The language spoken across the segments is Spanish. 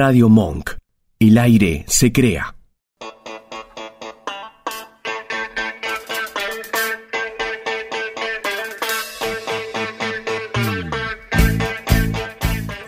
Radio Monk. El aire se crea.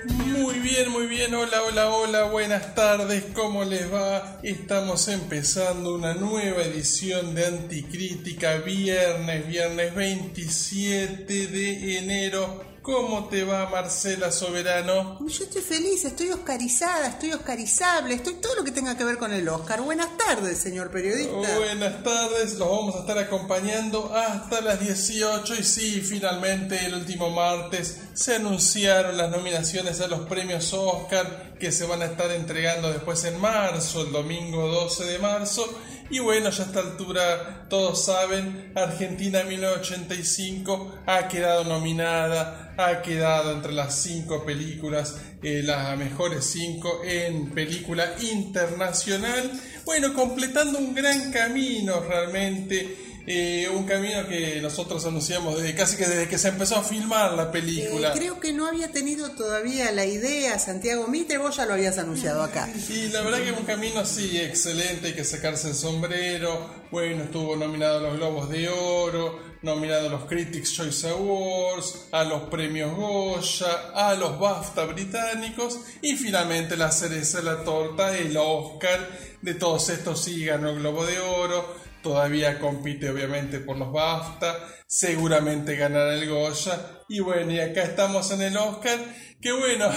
Muy bien, muy bien, hola, hola, hola, buenas tardes, ¿cómo les va? Estamos empezando una nueva edición de Anticrítica, viernes, viernes 27 de enero. ¿Cómo te va Marcela Soberano? Yo estoy feliz, estoy oscarizada, estoy oscarizable, estoy todo lo que tenga que ver con el Oscar. Buenas tardes, señor periodista. Buenas tardes, los vamos a estar acompañando hasta las 18 y sí, finalmente el último martes se anunciaron las nominaciones a los premios Oscar que se van a estar entregando después en marzo, el domingo 12 de marzo. Y bueno, ya a esta altura todos saben, Argentina 1985 ha quedado nominada, ha quedado entre las cinco películas, eh, las mejores cinco en película internacional. Bueno, completando un gran camino realmente. Eh, un camino que nosotros anunciamos desde casi que desde que se empezó a filmar la película. Eh, creo que no había tenido todavía la idea Santiago Mitre, vos ya lo habías anunciado acá. Y la verdad que es un camino así excelente, hay que sacarse el sombrero. Bueno, estuvo nominado a los Globos de Oro, nominado a los Critics Choice Awards, a los premios Goya, a los BAFTA británicos y finalmente la cereza de la torta, el Oscar. De todos estos sí ganó el Globo de Oro todavía compite obviamente por los BAFTA, seguramente ganará el Goya. Y bueno, y acá estamos en el Oscar. Que bueno,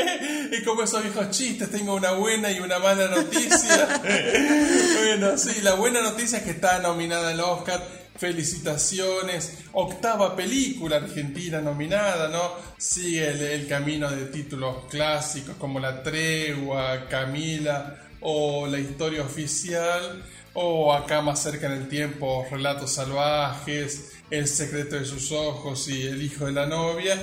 y como esos viejos chistes, tengo una buena y una mala noticia. bueno, sí, la buena noticia es que está nominada al Oscar. Felicitaciones, octava película argentina nominada, ¿no? Sigue el, el camino de títulos clásicos como La Tregua, Camila o La Historia Oficial o acá más cerca en el tiempo, Relatos Salvajes, El secreto de sus ojos y El hijo de la novia.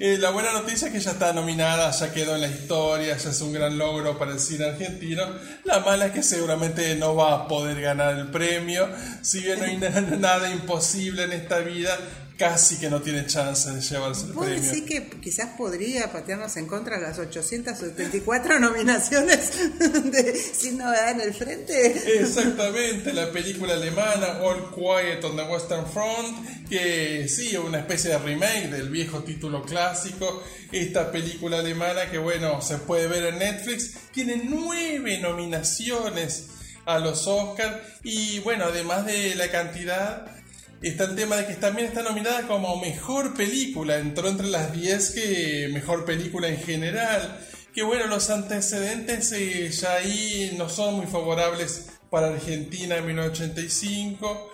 Eh, la buena noticia es que ya está nominada, ya quedó en la historia, ya es un gran logro para el cine argentino. La mala es que seguramente no va a poder ganar el premio, si bien no hay nada imposible en esta vida, casi que no tiene chance de llevarse el ¿Vos premio. decís que quizás podría patearnos en contra de las 874 nominaciones de Sin Novedad en el Frente? Exactamente, la película alemana All Quiet on the Western Front, que sí, es una especie de remake del viejo título clásico. Esta película alemana que bueno, se puede ver en Netflix, tiene nueve nominaciones a los Oscars y bueno, además de la cantidad, está el tema de que también está nominada como mejor película, entró entre las 10 que mejor película en general. Que bueno, los antecedentes eh, ya ahí no son muy favorables para Argentina en 1985.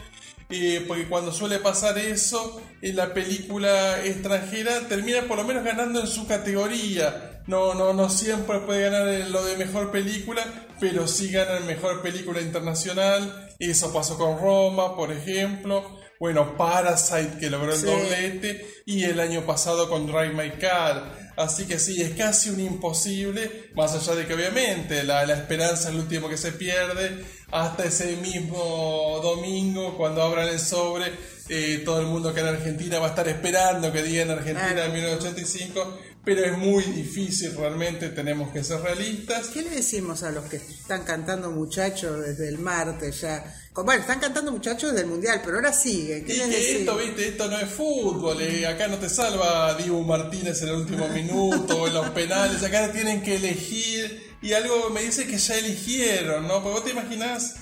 eh, porque cuando suele pasar eso, en la película extranjera termina por lo menos ganando en su categoría. No, no, no siempre puede ganar lo de mejor película, pero sí gana en mejor película internacional. Eso pasó con Roma, por ejemplo. Bueno, Parasite que logró el Sí. doblete y el año pasado con Drive My Car. Así que sí, es casi un imposible, más allá de que obviamente la, la esperanza es lo último que se pierde. Hasta ese mismo domingo, cuando abran el sobre, eh, todo el mundo que en Argentina va a estar esperando que digan Argentina en 1985, pero es muy difícil realmente, tenemos que ser realistas. ¿Qué le decimos a los que están cantando muchachos desde el martes ya? Bueno, están cantando muchachos desde el mundial, pero ahora siguen. ¿Qué Y les que esto, viste, esto no es fútbol, eh, acá no te salva Dibu Martínez en el último minuto, en los penales, acá tienen que elegir, y algo me dice que ya eligieron, ¿no? Porque vos te imaginás,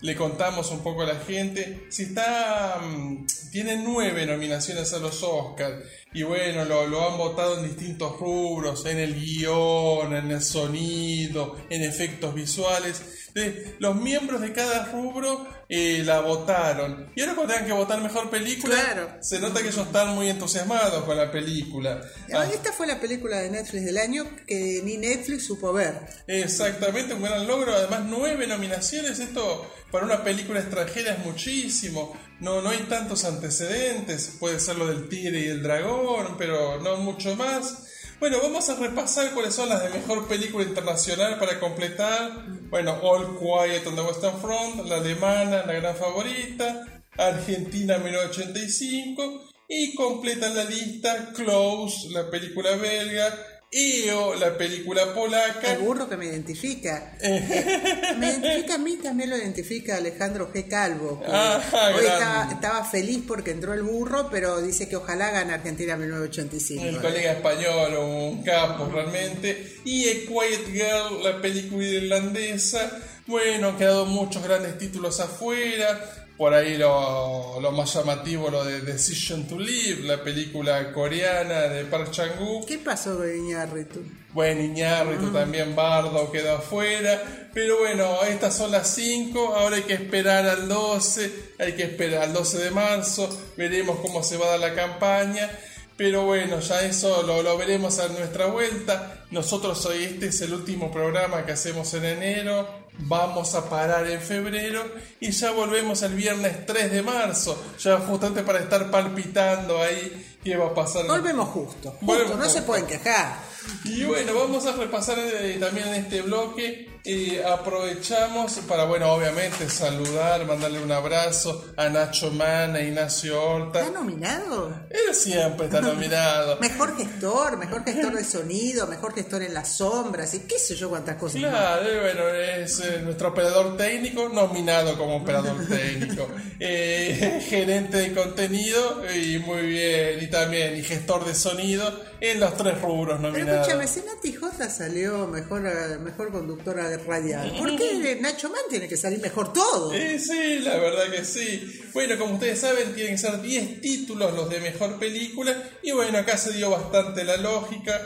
le contamos un poco a la gente, si está, mm, tiene nueve nominaciones a los Oscars, y bueno, lo, lo han votado en distintos rubros, en el guion, en el sonido, en efectos visuales. De- los miembros de cada rubro eh, la votaron. Y ahora cuando tengan que votar mejor película, Claro. se nota que ellos están muy entusiasmados con la película. Ah, Esta fue la película de Netflix del año que ni Netflix supo ver. Exactamente, un gran logro. Además, nueve nominaciones. Esto para una película extranjera es muchísimo. No, no hay tantos antecedentes. Puede ser lo del tigre y el dragón, pero no mucho más. Bueno, vamos a repasar cuáles son las de mejor película internacional para completar. Bueno, All Quiet on the Western Front, la alemana, la gran favorita, Argentina 1985 y completan la lista Close, la película belga, EO, la película polaca. El burro que me identifica. me identifica a mí, también lo identifica Alejandro G. Calvo. Ah, hoy estaba feliz porque entró el burro, pero dice que ojalá gane Argentina 1985. El colega español, un capo realmente. Y A Quiet Girl, la película irlandesa. Bueno, han quedado muchos grandes títulos afuera. Por ahí lo, lo más llamativo, lo de Decision to Live, la película coreana de Park Chan-wook. ¿Qué pasó con Iñárritu? Bueno, Iñárritu también, Bardo quedó afuera. Pero bueno, estas son las 5. Ahora hay que esperar al 12. Hay que esperar al 12 de marzo. Veremos cómo se va a dar la campaña. Pero bueno, ya eso lo, lo veremos a nuestra vuelta. Nosotros hoy este es el último programa que hacemos en enero. Vamos a parar en febrero y ya volvemos el viernes 3 de marzo. Ya justamente para estar palpitando ahí qué va a pasar. Volvemos justo. Justo, Volvemos no se pueden quejar. Y bueno, vamos a repasar eh, también en este bloque. Eh, aprovechamos para, bueno, obviamente saludar, mandarle un abrazo a Nacho Man, a Ignacio Horta. ¿Está nominado? Él siempre está nominado. Mejor gestor, mejor gestor de sonido, mejor gestor en las sombras y qué sé yo cuántas cosas. más. Claro, eh, bueno, es eh, nuestro operador técnico, nominado como operador técnico, Eh, gerente de contenido y muy bien, y también y gestor de sonido en los tres rubros Pero nominados. escúchame, si Nati J salió mejor, mejor conductora de radial, ¿por qué Nacho Man tiene que salir mejor todo? Eh, sí, la verdad que sí. Bueno, como ustedes saben, tienen que ser 10 títulos los de mejor película. Y bueno, acá se dio bastante la lógica.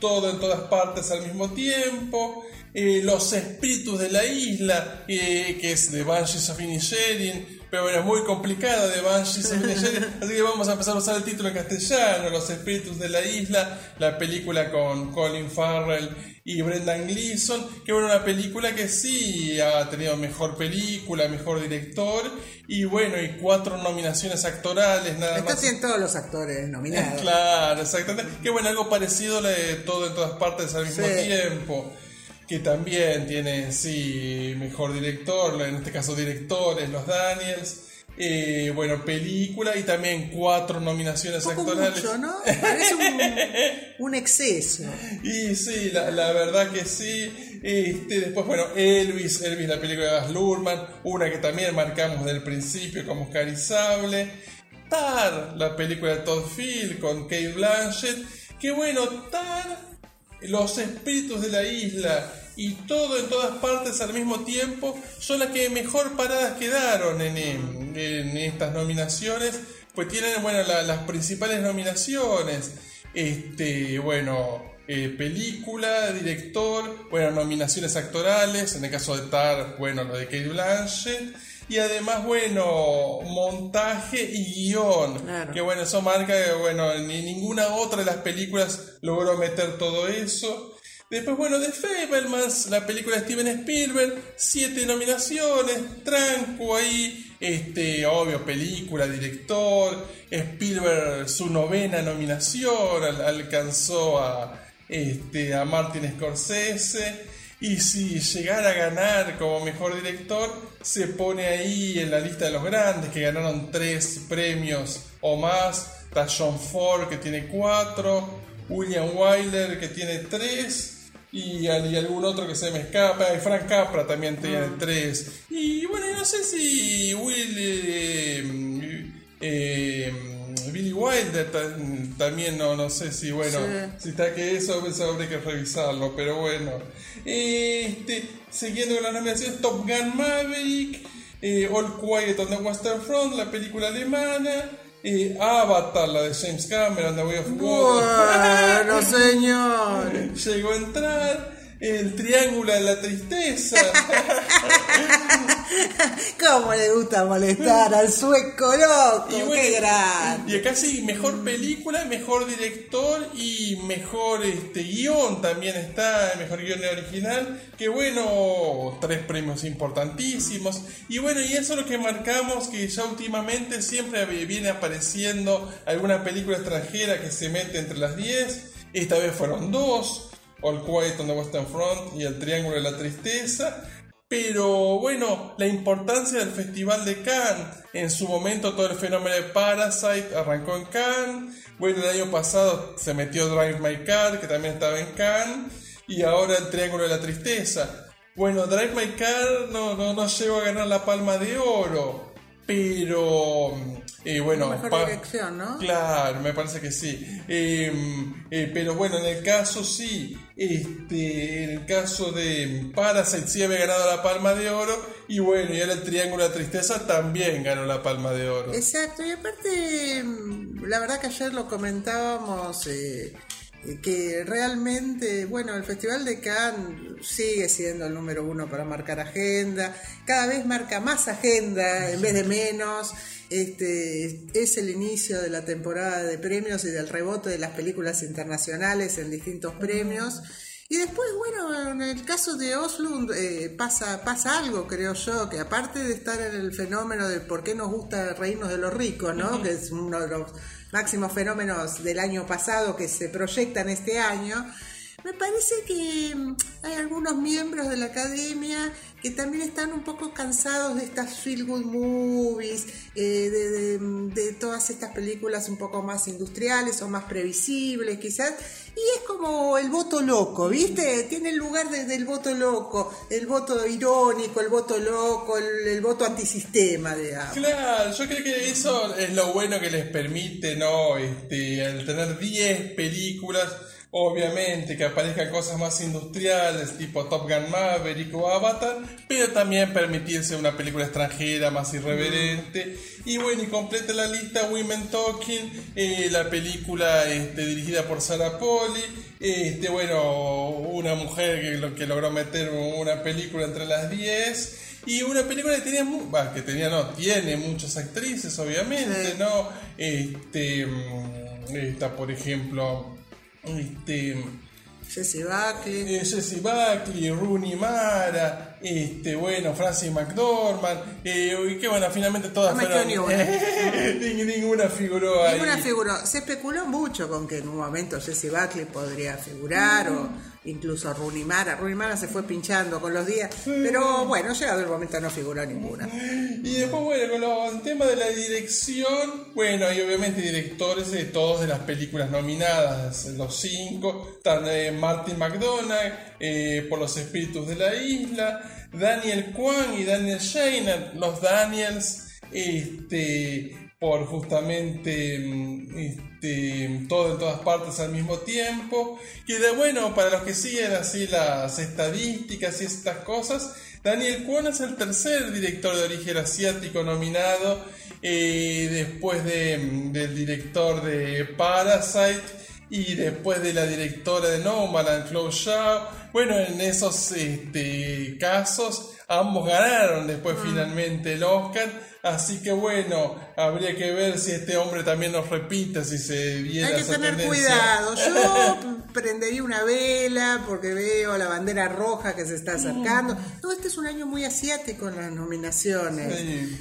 Todo en todas partes al mismo tiempo. Eh, los espíritus de la isla, eh, que es de Banshees of Inisherin. Pero bueno, es muy complicado de Banshees of así que vamos a empezar a usar el título en castellano. Los espíritus de la isla. La película con Colin Farrell y Brendan Gleeson, que bueno, una película que sí ha tenido mejor película, mejor director, y bueno, y cuatro nominaciones actorales, nada más. tienen todos los actores nominados. Claro, exactamente. Que bueno, algo parecido a de todo en todas partes al mismo Sí. tiempo. Que también tiene, sí, mejor director, en este caso directores, los Daniels. Eh, bueno, película y también cuatro nominaciones Un poco actorales. mucho, ¿no? Parece un, un exceso. Y sí, la, la verdad que sí. Este, después, bueno, Elvis, Elvis, la película de Baz Luhrmann, una que también marcamos del principio como oscarizable. Tar, la película de Todd Field con Kate Blanchett. Que bueno, Tar, los espíritus de la isla y todo en todas partes al mismo tiempo son las que mejor paradas quedaron en, en- estas nominaciones. Pues tienen, bueno, la- las principales nominaciones. Este, bueno, eh, película, director, bueno, nominaciones actorales, en el caso de Tar, bueno, lo de Kate Blanchett, y además, bueno, montaje y guion, Claro. que bueno, eso marca que, bueno, ni ninguna otra de las películas logró meter todo eso. Después, bueno, The Fablemans, la película de Steven Spielberg, siete nominaciones, tranco ahí, este, obvio, película, director, Spielberg su novena nominación, al- alcanzó a, este, a Martin Scorsese, y si llegara a ganar como mejor director, se pone ahí en la lista de los grandes, que ganaron tres premios o más, está John Ford, que tiene cuatro, William Wyler, que tiene tres, y, al- y algún otro que se me escapa, y Frank Capra también tiene tres. Y bueno, no sé si Will... eh, eh, Billy Wilder ta- también no, no sé si bueno Sí. si está que eso, eso habría que revisarlo pero bueno este siguiendo con las nominaciones Top Gun Maverick eh, All Quiet on the Western Front la película alemana eh, Avatar la de James Cameron The Way of Water Bueno, señor. llegó a entrar el Triángulo de la Tristeza ¿Cómo le gusta molestar al sueco loco? Y bueno, ¡Qué grande! Y acá sí, mejor película, mejor director y mejor este guion también está, mejor guion original. Que bueno, tres premios importantísimos. Y bueno, y eso es lo que marcamos, que ya últimamente siempre viene apareciendo alguna película extranjera que se mete entre las 10. Esta vez fueron dos, All Quiet on the Western Front y El Triángulo de la Tristeza. Pero bueno, la importancia del Festival de Cannes. En su momento todo el fenómeno de Parasite arrancó en Cannes. Bueno, el año pasado se metió Drive My Car, que también estaba en Cannes. Y ahora el Triángulo de la Tristeza. Bueno, Drive My Car no, no, no llegó a ganar la palma de oro. Pero, eh, bueno, mejor dirección, ¿no? Claro, me parece que sí. Em, eh, pero bueno, en el caso sí, este, en el caso de Parasite sí había ganado la Palma de Oro y bueno, y ahora el Triángulo de Tristeza también ganó la Palma de Oro. Exacto, y aparte, mm, la verdad que ayer lo comentábamos. Eh, que realmente, bueno, el Festival de Cannes sigue siendo el número uno para marcar agenda, cada vez marca más agenda en vez de menos. Este, es el inicio de la temporada de premios y del rebote de las películas internacionales en distintos premios. Y después, bueno, en el caso de Oslo eh, pasa, pasa algo, creo yo, que aparte de estar en el fenómeno de por qué nos gusta reírnos de los ricos, ¿no? Que es uno de los máximos fenómenos del año pasado que se proyectan este año, me parece que mm, hay algunos miembros de la academia que también están un poco cansados de estas feel good movies, eh, de, todas estas películas un poco más industriales o más previsibles quizás, y es como el voto loco, ¿viste? Tiene el lugar del voto loco, el voto irónico, el voto loco, el, voto antisistema, digamos. Claro, yo creo que eso es lo bueno que les permite, ¿no? Este, al tener 10 películas Obviamente que aparezcan cosas más industriales tipo Top Gun Maverick o Avatar, pero también permitirse una película extranjera más irreverente. Y bueno, y completa la lista Women Talking, eh, la película este, dirigida por Sarah Poli, este, bueno, una mujer que, que logró meter una película entre las 10. Y una película que tenía, que tenía, no, tiene muchas actrices, obviamente, ¿no? Este, mm, está, por ejemplo, este, Jesse Buckley. Eh, Jesse Buckley, Rooney Mara, este, bueno, Francis McDormand, eh, y que bueno, finalmente todas fueron. ninguna figuró ahí. Ninguna figuró. Se especuló mucho con que en un momento Jesse Buckley podría figurar o incluso Rooney Mara. Rooney Mara se fue pinchando con los días, pero bueno, llegado el momento no figuró ninguna. Y después, bueno, con el tema de la dirección, bueno, hay obviamente directores de todas de las películas nominadas, los cinco, están eh, Martin McDonagh eh, por Los Espíritus de la Isla, Daniel Kwan y Daniel Shiner, los Daniels, este, por justamente mm, este, todo en todas partes al mismo tiempo. Y de bueno, para los que siguen así las estadísticas y estas cosas, Daniel Kwan es el tercer director de origen asiático nominado eh, después de, del director de Parasite y después de la directora de Nomadland, Chloe Shaw. Bueno, en esos este, casos ambos ganaron después ah. finalmente el Oscar Así que bueno, habría que ver si este hombre también nos repite, si se viera Hay que tener cuidado. Yo prendería una vela porque veo la bandera roja que se está acercando. No, este es un año muy asiático en las nominaciones.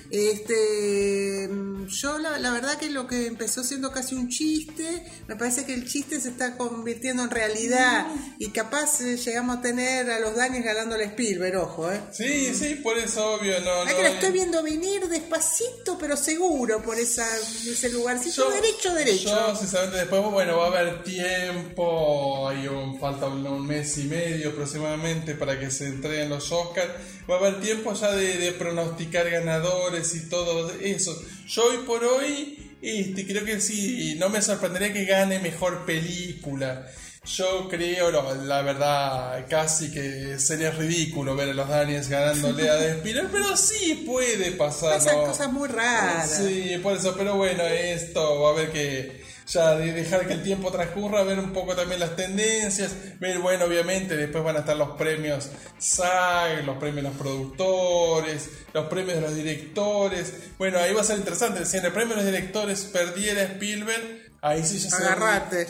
Este, yo la, la, verdad que lo que empezó siendo casi un chiste, me parece que el chiste se está convirtiendo en realidad y capaz eh, llegamos a tener a los Daniels ganando el Spielberg, ojo, ¿eh? Sí, sí, por eso obvio, no. no, que la estoy viendo venir despacito pero seguro por esa, ese lugarcito derecho, derecho. Yo, sinceramente, después, bueno, va a haber tiempo, hay un, falta un, mes y medio aproximadamente para que se entreguen los Oscars. Va a haber tiempo ya de, pronosticar ganadores y todo eso. Yo hoy por hoy, este, creo que sí, no me sorprendería que gane mejor película. Yo creo, la verdad, casi que sería ridículo ver a los Daniels ganándole a Despiral, pero sí puede pasar. Pasan cosas muy raras. Sí, por eso, pero bueno, esto va a haber que ya dejar que el tiempo transcurra, ver un poco también las tendencias, ver, bueno, obviamente después van a estar los premios SAG, los premios de los productores, los premios de los directores. Bueno, ahí va a ser interesante, si en el premio de los directores perdiera Spielberg, Ahí sí ya Agarrate.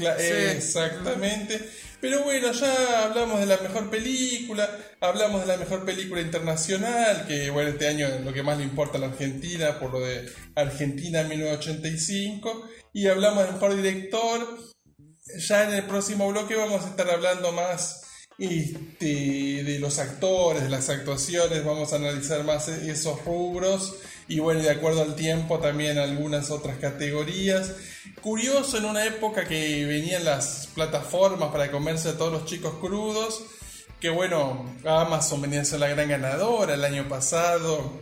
Exactamente. Pero bueno, ya hablamos de la mejor película, hablamos de la mejor película internacional, que bueno, este año es lo que más le importa a la Argentina, por lo de Argentina 1985, y hablamos del mejor director. Ya en el próximo bloque vamos a estar hablando más este, de los actores, de las actuaciones, vamos a analizar más esos rubros y bueno, de acuerdo al tiempo también algunas otras categorías. Curioso en una época que venían las plataformas para comerse a todos los chicos crudos, que bueno, Amazon venía a ser la gran ganadora el año pasado,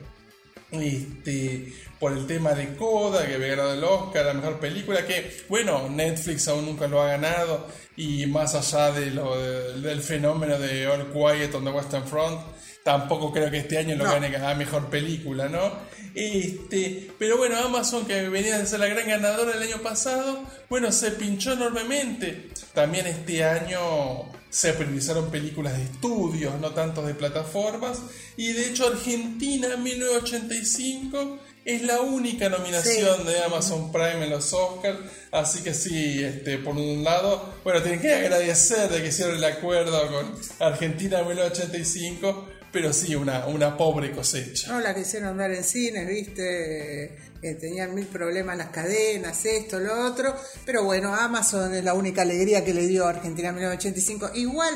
este, por el tema de Coda, que había ganado el Oscar, la mejor película, que bueno, Netflix aún nunca lo ha ganado, y más allá de lo, del fenómeno de All Quiet on the Western Front, tampoco creo que este año lo gane a mejor película, ¿no? Este, pero bueno, Amazon, que venía a ser la gran ganadora el año pasado, bueno, se pinchó enormemente. También este año se priorizaron películas de estudios, no tanto de plataformas, y de hecho Argentina 1985 es la única nominación de Amazon Prime en los Oscars, así que sí, este, por un lado, bueno, tienen que agradecer de que hicieron el acuerdo con Argentina 1985, pero sí, una, una pobre cosecha. No la quisieron ver en cine, viste, que tenían mil problemas las cadenas, esto, lo otro, pero bueno, Amazon es la única alegría que le dio a Argentina 1985. Igual,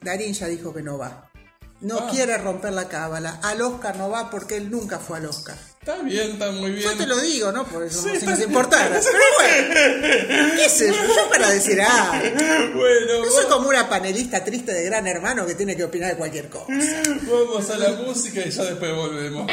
Darín ya dijo que no va. No Ah. quiere romper la cábala. Al Oscar no va porque él nunca fue al Oscar. Está bien, está muy bien. Yo te lo digo, ¿no? Por eso Sí, no, si nos importara. Pero bueno, qué sé yo, yo para decir, ah, Bueno, yo soy como una panelista triste de Gran Hermano que tiene que opinar de cualquier cosa. vamos a la música y ya después volvemos.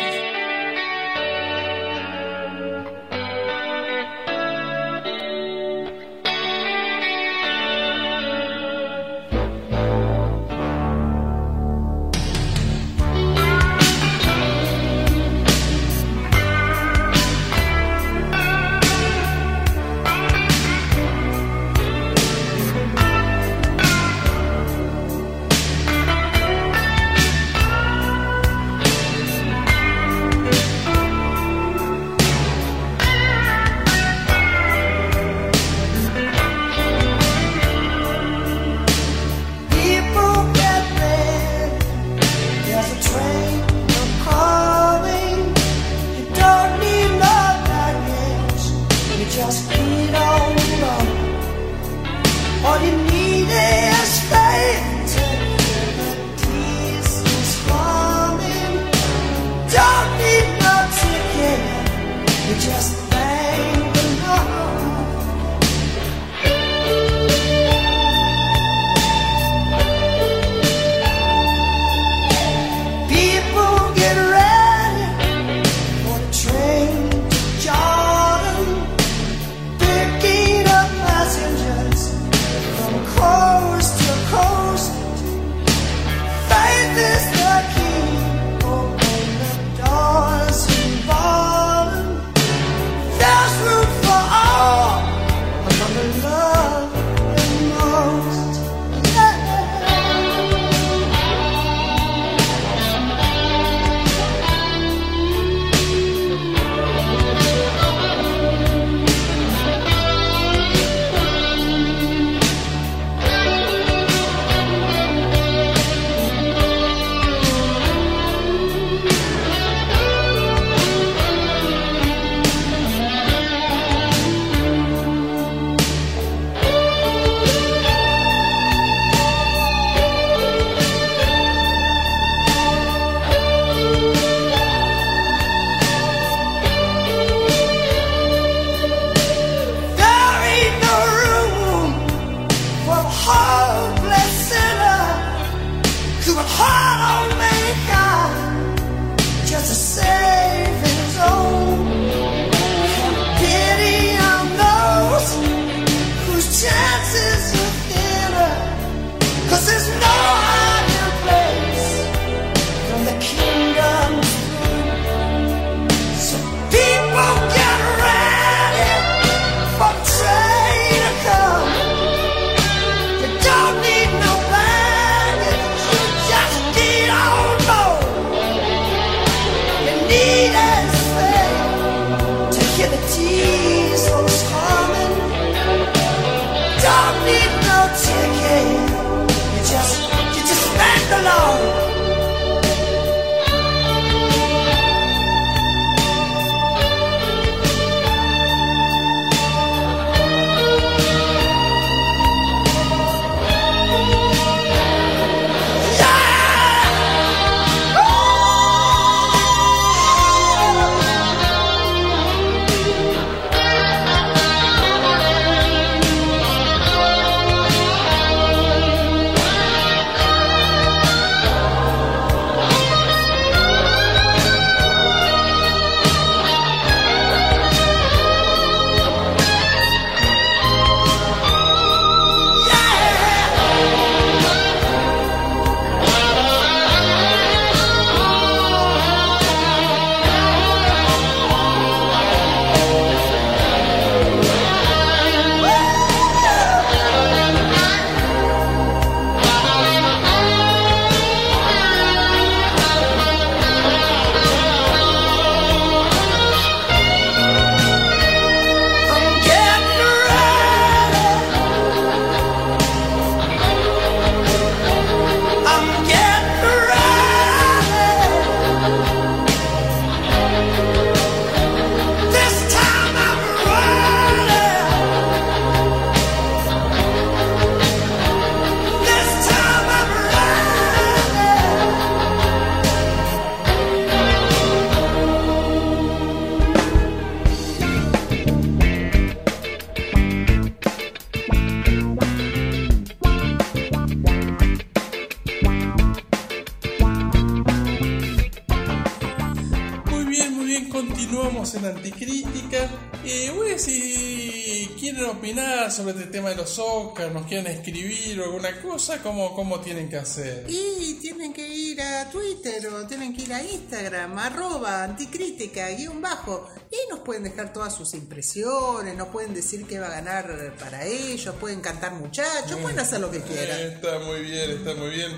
Continuamos en Anticrítica. Eh, bueno, si quieren opinar sobre este tema de los Oscars, nos quieren escribir o alguna cosa, ¿cómo, cómo tienen que hacer? Y tienen que ir a Twitter o tienen que ir a Instagram, arroba anticrítica, guion bajo. Y ahí nos pueden dejar todas sus impresiones, nos pueden decir qué va a ganar para ellos, pueden cantar muchachos, pueden hacer lo que quieran. Eh, está muy bien, está muy bien.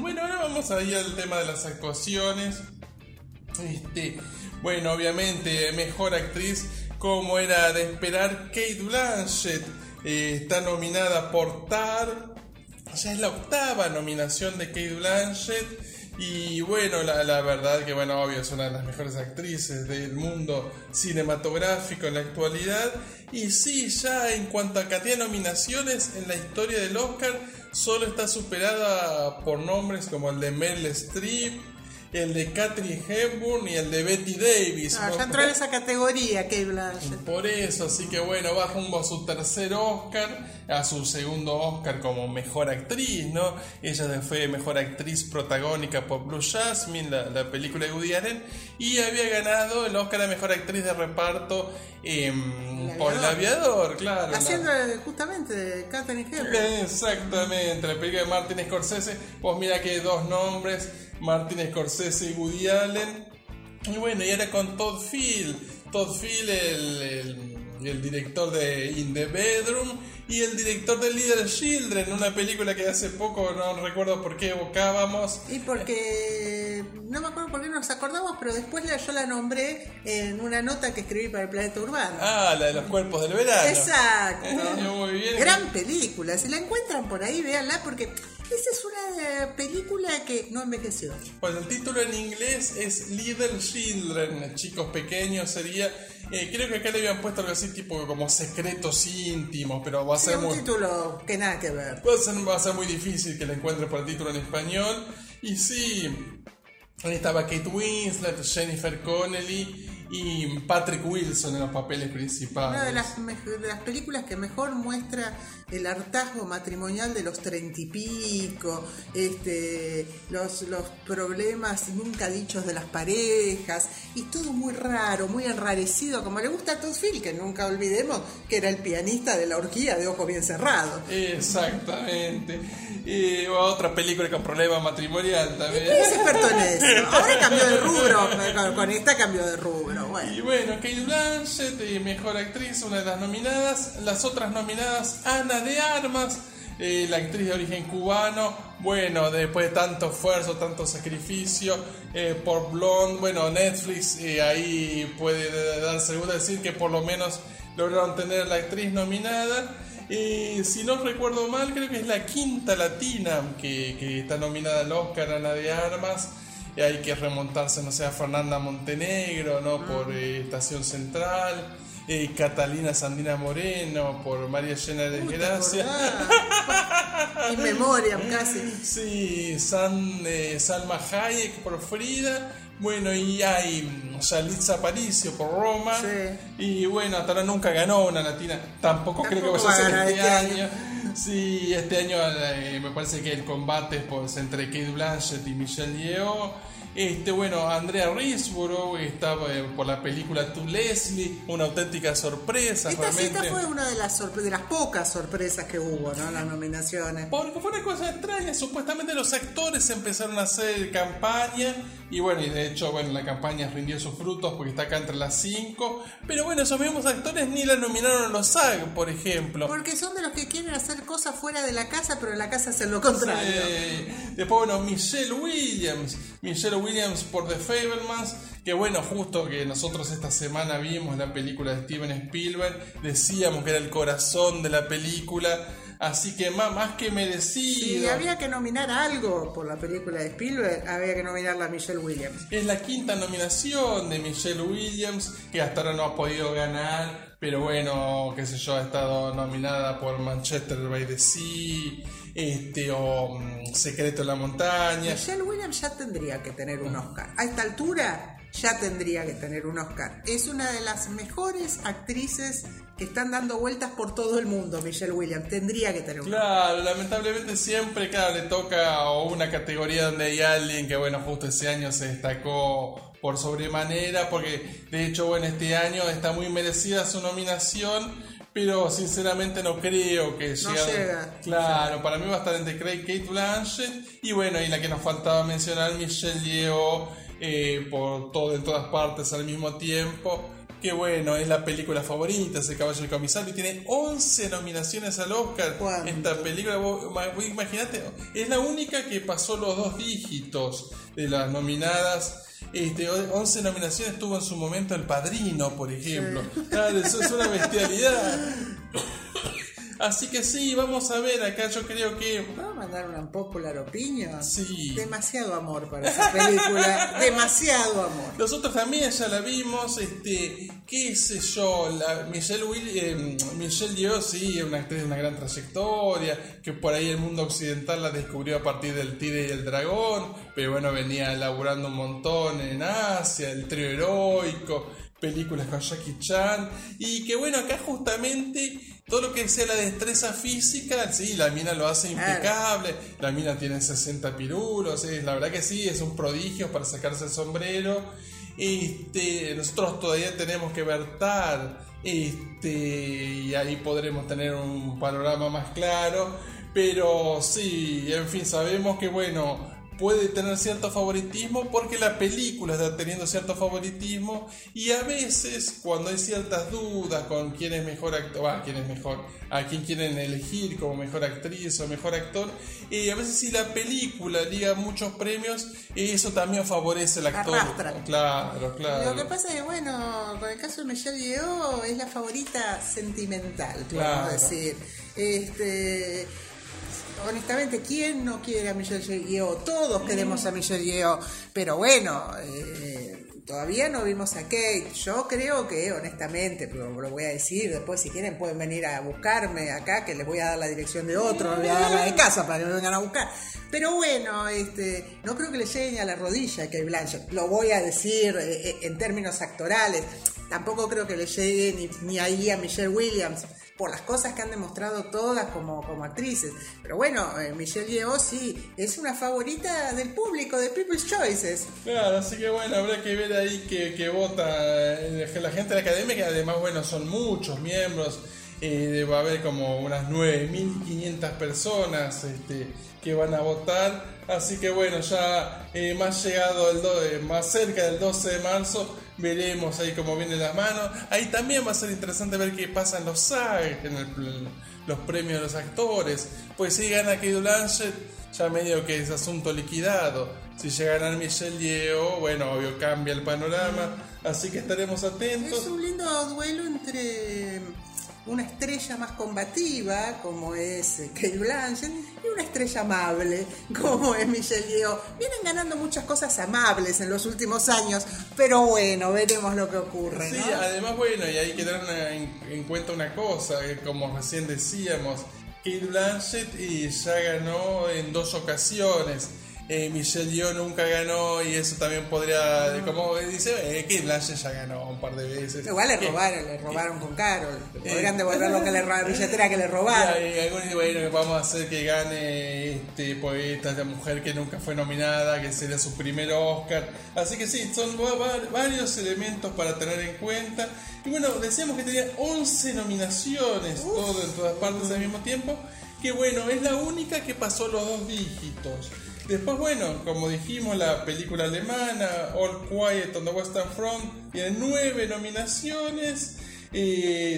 Bueno, ahora vamos a ir al tema de las actuaciones. Este, bueno, obviamente, mejor actriz, como era de esperar, Kate Blanchett eh, está nominada por Tar. Ya es la octava nominación de Kate Blanchett. Y bueno, la, la verdad que, bueno, obvio, es una de las mejores actrices del mundo cinematográfico en la actualidad. Y sí, ya en cuanto a cantidad de nominaciones en la historia del Oscar, solo está superada por nombres como el de Meryl Streep, el de Katherine Hepburn y el de Betty Davis. Ah, ya entró en esa categoría, Kate Blanchett. Por eso, así que bueno, va rumbo a su tercer Oscar, a su segundo Oscar como mejor actriz, ¿no? Ella fue mejor actriz protagónica por Blue Jasmine, la, la película de Woody Allen, y había ganado el Oscar a mejor actriz de reparto em, El por El Aviador. Claro. la- Haciendo eh, justamente de Katherine Hepburn. Exactamente, la película de Martin Scorsese, pues mira que dos nombres, Martin Scorsese y Woody Allen. Y bueno, y era con Todd Field, Todd Field el, director de In the Bedroom y el director de Little Children, una película que hace poco no recuerdo por qué evocábamos. Y porque no me acuerdo por qué nos acordamos, pero después la- yo la nombré en una nota que escribí para el Planeta Urbano. Ah, la de los cuerpos del verano. Exacto. Eh, muy bien. Gran película. Si la encuentran por ahí, véanla porque esa es una eh, película que no envejeció. Pues el título en inglés es Little Children, chicos pequeños sería. eh, creo que acá le habían puesto algo así tipo como secretos íntimos, pero ser un muy. título que nada que ver. Va a, ser, va a ser muy difícil que la encuentre por el título en español. Y sí, ahí estaba Kate Winslet, Jennifer Connelly y Patrick Wilson en los papeles principales. Una de las, de las películas que mejor muestra el hartazgo matrimonial de los treinta y pico, este, los, los problemas nunca dichos de las parejas, y todo muy raro, muy enrarecido, como le gusta a Todd Field, que nunca olvidemos que era el pianista de la orgía de Ojo Bien Cerrado. Exactamente. Y otra película con problema matrimonial también. Es experto en eso. Ahora cambió de rubro, con, con esta cambió de rubro. Bueno. Y bueno, Kate Blanchett, eh, mejor actriz, una de las nominadas. Las otras nominadas, Ana de Armas, eh, la actriz de origen cubano. Bueno, después de tanto esfuerzo, tanto sacrificio eh, por Blonde, bueno, Netflix eh, ahí puede darse gusto decir que por lo menos lograron tener a la actriz nominada. Si no recuerdo mal, creo que es la quinta latina que, que está nominada al Oscar, Ana de Armas. Hay que remontarse, no sé, a Fernanda Montenegro, ¿no? Por eh, Estación Central. Eh, Catalina Sandina Moreno, por María Llena de ¿Cómo te Gracia. In memoriam casi. Sí, San, eh, Salma Hayek por Frida. Bueno, y hay mm, Yalitza Aparicio por Roma. Sí. Y bueno, hasta ahora nunca ganó una latina. Tampoco, creo que Tampoco vaya a ser este, este año. año. Sí, este año eh, me parece que el combate es pues, entre Kate Blanchett y Michelle Yeoh. Este, bueno, Andrea Risborough estaba eh, por la película To Leslie, una auténtica sorpresa. Esta, realmente. fue una de las, de las pocas sorpresas que hubo, ¿no? Las nominaciones. Porque fue una cosa extraña, supuestamente los actores empezaron a hacer campaña y bueno, y de hecho, bueno, la campaña rindió sus frutos porque está acá entre las cinco, pero bueno, esos mismos actores ni la nominaron a los SAG, por ejemplo. Porque son de los que quieren hacer cosas fuera de la casa, pero en la casa hacen lo contrario. Después, bueno, Michelle Williams. Michelle Williams por The Fablemans. Que bueno, justo que nosotros esta semana vimos la película de Steven Spielberg. Decíamos que era el corazón de la película. Así que más, más que merecido. había que nominar algo por la película de Spielberg, había que nominarla a Michelle Williams. Es la quinta nominación de Michelle Williams, que hasta ahora no ha podido ganar, pero bueno, qué sé yo, ha estado nominada por Manchester by the Sea, este, o mm, Secreto en la Montaña. Michelle Williams ya tendría que tener un Oscar. A esta altura ya tendría que tener un Oscar. Es una de las mejores actrices que están dando vueltas por todo el mundo, Michelle Williams. Tendría que tener un Oscar. Claro, lamentablemente siempre, claro, le toca una categoría donde hay alguien que, bueno, justo ese año se destacó por sobremanera, porque de hecho, bueno, este año está muy merecida su nominación, pero sinceramente no creo que No llegue. llega. Claro, para mí va a estar entre Craig Kate Blanchett y bueno, y la que nos faltaba mencionar, Michelle Yeoh, eh, por todo en todas partes al mismo tiempo. Que bueno, es la película favorita, ese caballo del comisario, y tiene 11 nominaciones al Oscar. ¿Cuánto? Esta película, imaginate, es la única que pasó los dos dígitos de las nominadas. Este, o- 11 nominaciones tuvo en su momento El Padrino, por ejemplo. Claro, eso es una bestialidad. Así que sí, vamos a ver, acá yo creo que... ¿Puedo mandar una popular opinion? Sí. Demasiado amor para esa película. Demasiado amor. Nosotros también ya la vimos, este, qué sé yo, la Michelle Will, eh, Michelle Yeoh sí, una actriz de una gran trayectoria, que por ahí el mundo occidental la descubrió a partir del Tigre y el Dragón, pero bueno, venía laburando un montón en Asia, el trío heroico, películas con Jackie Chan, y que bueno, acá justamente todo lo que sea la destreza física, sí, la mina lo hace Claro. impecable, la mina tiene 60 pirulos, es- la verdad que sí, es un prodigio para sacarse el sombrero. Este, nosotros todavía tenemos que ver tal, este, y ahí podremos tener un panorama más claro. Pero sí, en fin, sabemos que bueno, puede tener cierto favoritismo porque la película está teniendo cierto favoritismo y a veces cuando hay ciertas dudas con quién es mejor actor, ah, quién es mejor, a quién quieren elegir como mejor actriz o mejor actor, y a veces si la película liga muchos premios, eso también favorece al actor. Arrastra. Claro, claro. Lo que pasa es que, bueno, con el caso de Michelle Yeoh es la favorita sentimental, Claro. podemos decir. Este, honestamente, ¿quién no quiere a Michelle Yeoh? Todos queremos a Michelle Yeoh, pero bueno, eh, todavía no vimos a Kate. Yo creo que, honestamente, pero lo voy a decir, después si quieren pueden venir a buscarme acá, que les voy a dar la dirección de otro, les voy a dar la de casa para que me vengan a buscar. Pero bueno, este, no creo que le lleguen a la rodilla a Kate Blanchett. Lo voy a decir eh, eh, en términos actorales. Tampoco creo que le llegue ni, ni ahí a Michelle Williams por las cosas que han demostrado todas como, como actrices. Pero bueno, eh, Michelle Yeoh sí, es una favorita del público, de People's Choices. Claro, así que bueno, habrá que ver ahí que, que vota eh, la gente de la academia, que además, bueno, son muchos miembros. eh, va a haber como unas 9.500 personas este, que van a votar. Así que bueno, ya más llegado el do- más cerca del 12 de marzo, veremos ahí cómo vienen las manos. Ahí también va a ser interesante ver qué pasa en los SAG, en el- los premios de los actores. Pues si gana Kate Blanchett, ya medio que es asunto liquidado. Si llega a ganar Michelle Yeoh, bueno, obvio cambia el panorama. Así que estaremos atentos. Es un lindo duelo entre una estrella más combativa, como es eh, Kate Blanchett, y una estrella amable, como es Michelle Yeoh. Vienen ganando muchas cosas amables en los últimos años, pero bueno, veremos lo que ocurre. Sí, ¿no? además, bueno, y hay que tener una- en, en cuenta una cosa, que como recién decíamos, Kate Blanchett y ya ganó en dos ocasiones. Eh, Michelle Yeoh nunca ganó y eso también podría, como dice, eh, Kate Blanchett ya ganó un par de veces. Igual le Que- robaron, le robaron con Carol. Eh, Podrían devolver lo que le robaron, la billetera que le robaron. y algunos bueno, vamos a hacer que gane este poeta, esta mujer que nunca fue nominada, que sería su primer Oscar. Así que sí, son va- va- varios elementos para tener en cuenta. Y bueno, decíamos que tenía 11 nominaciones, todo en todas partes al mismo tiempo. Que bueno, es la única que pasó los dos dígitos. Después, bueno, como dijimos, la película alemana, All Quiet on the Western Front, tiene nueve nominaciones.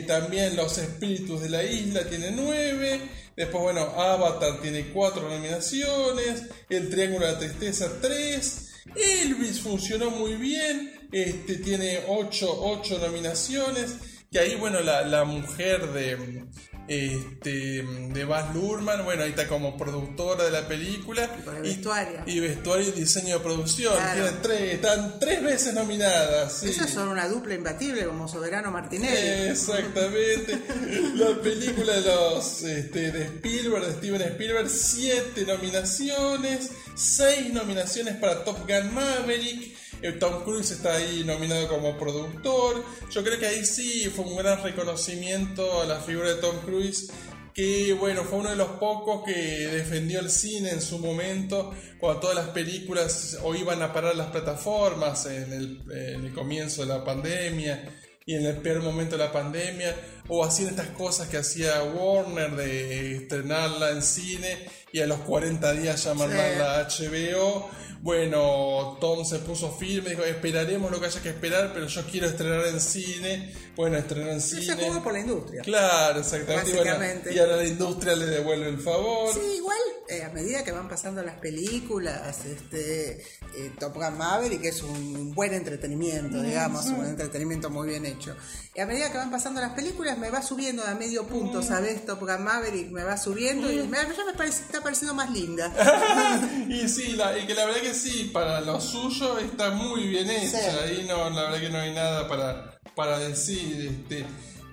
También Los Espíritus de la Isla tiene nueve. Después, bueno, Avatar tiene cuatro nominaciones. El Triángulo de la Tristeza, tres. Elvis funcionó muy bien. Este tiene ocho, ocho nominaciones. Que ahí, bueno, la, la mujer de, este, de Baz Luhrmann, bueno, ahí está como productora de la película. Y vestuario. Y vestuario y diseño de producción. Claro. Tres, están tres veces nominadas. sí. Esas son una dupla imbatible como Soberano Martinelli. Exactamente. La película de los este, de Spielberg, de Steven Spielberg, siete nominaciones, seis nominaciones para Top Gun Maverick. Tom Cruise está ahí nominado como productor. Yo creo que ahí sí fue un gran reconocimiento a la figura de Tom Cruise. Que bueno, fue uno de los pocos que defendió el cine en su momento, cuando todas las películas o iban a parar las plataformas en el, en el comienzo de la pandemia y en el peor momento de la pandemia, o hacían estas cosas que hacía Warner de estrenarla en cine y a los 40 días ya mandarla a HBO. Bueno, Tom se puso firme, dijo, esperaremos lo que haya que esperar, pero yo quiero estrenar en cine. Bueno, estrenó en Se cine. jugó por la industria. Claro, exactamente. Y, bueno, Básicamente. y ahora la industria le devuelve el favor. Sí, igual eh, a medida que van pasando las películas, este, eh, Top Gun Maverick es un buen entretenimiento, digamos, un entretenimiento muy bien hecho. Y a medida que van pasando las películas me va subiendo a medio punto, ¿sabes? Top Gun Maverick me va subiendo y me, ya me parece, está pareciendo más linda. sí, la- y que la verdad que sí, para lo suyo está muy bien hecha. Sí. Ahí no, la verdad que no hay nada para, para decir. Este.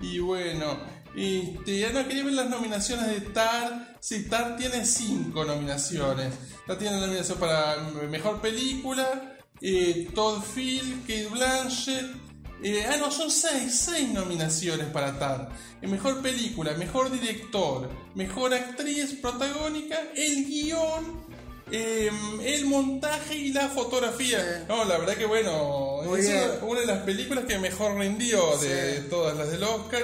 Y bueno, este, ya no quería ver las nominaciones de Tar. Sí, Tar tiene cinco nominaciones. Ya tiene nominación para mejor película, eh, Todd Field, Kate Blanchett. eh, ah, no, son seis, seis nominaciones para Tar. Eh, Mejor película, mejor director, mejor actriz protagónica, el guion, eh, el montaje y la fotografía. Sí. No, la verdad que bueno, Muy es una, una de las películas que mejor rindió de Sí. todas las del Oscar.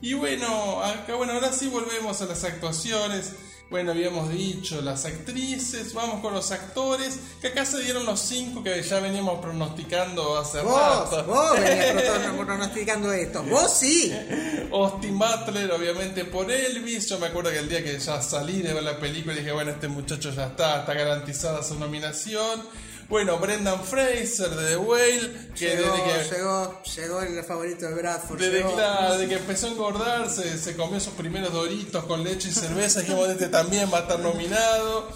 Y bueno, acá bueno, ahora sí volvemos a las actuaciones. Bueno, habíamos dicho las actrices, vamos con los actores, que acá se dieron los cinco que ya veníamos pronosticando hace Vos, rato. vos venías prono- pronosticando esto. Vos sí. Austin Butler, obviamente por Elvis. Yo me acuerdo que el día que ya salí de ver la película dije, bueno, este muchacho ya está, está garantizada su nominación. Bueno, Brendan Fraser de The Whale, que Llegó, desde que... llegó, llegó el favorito de Bradford. Desde, llegó. claro, desde que empezó a engordar, se, se comió sus primeros doritos con leche y cerveza. Dijimos, este también va a estar nominado.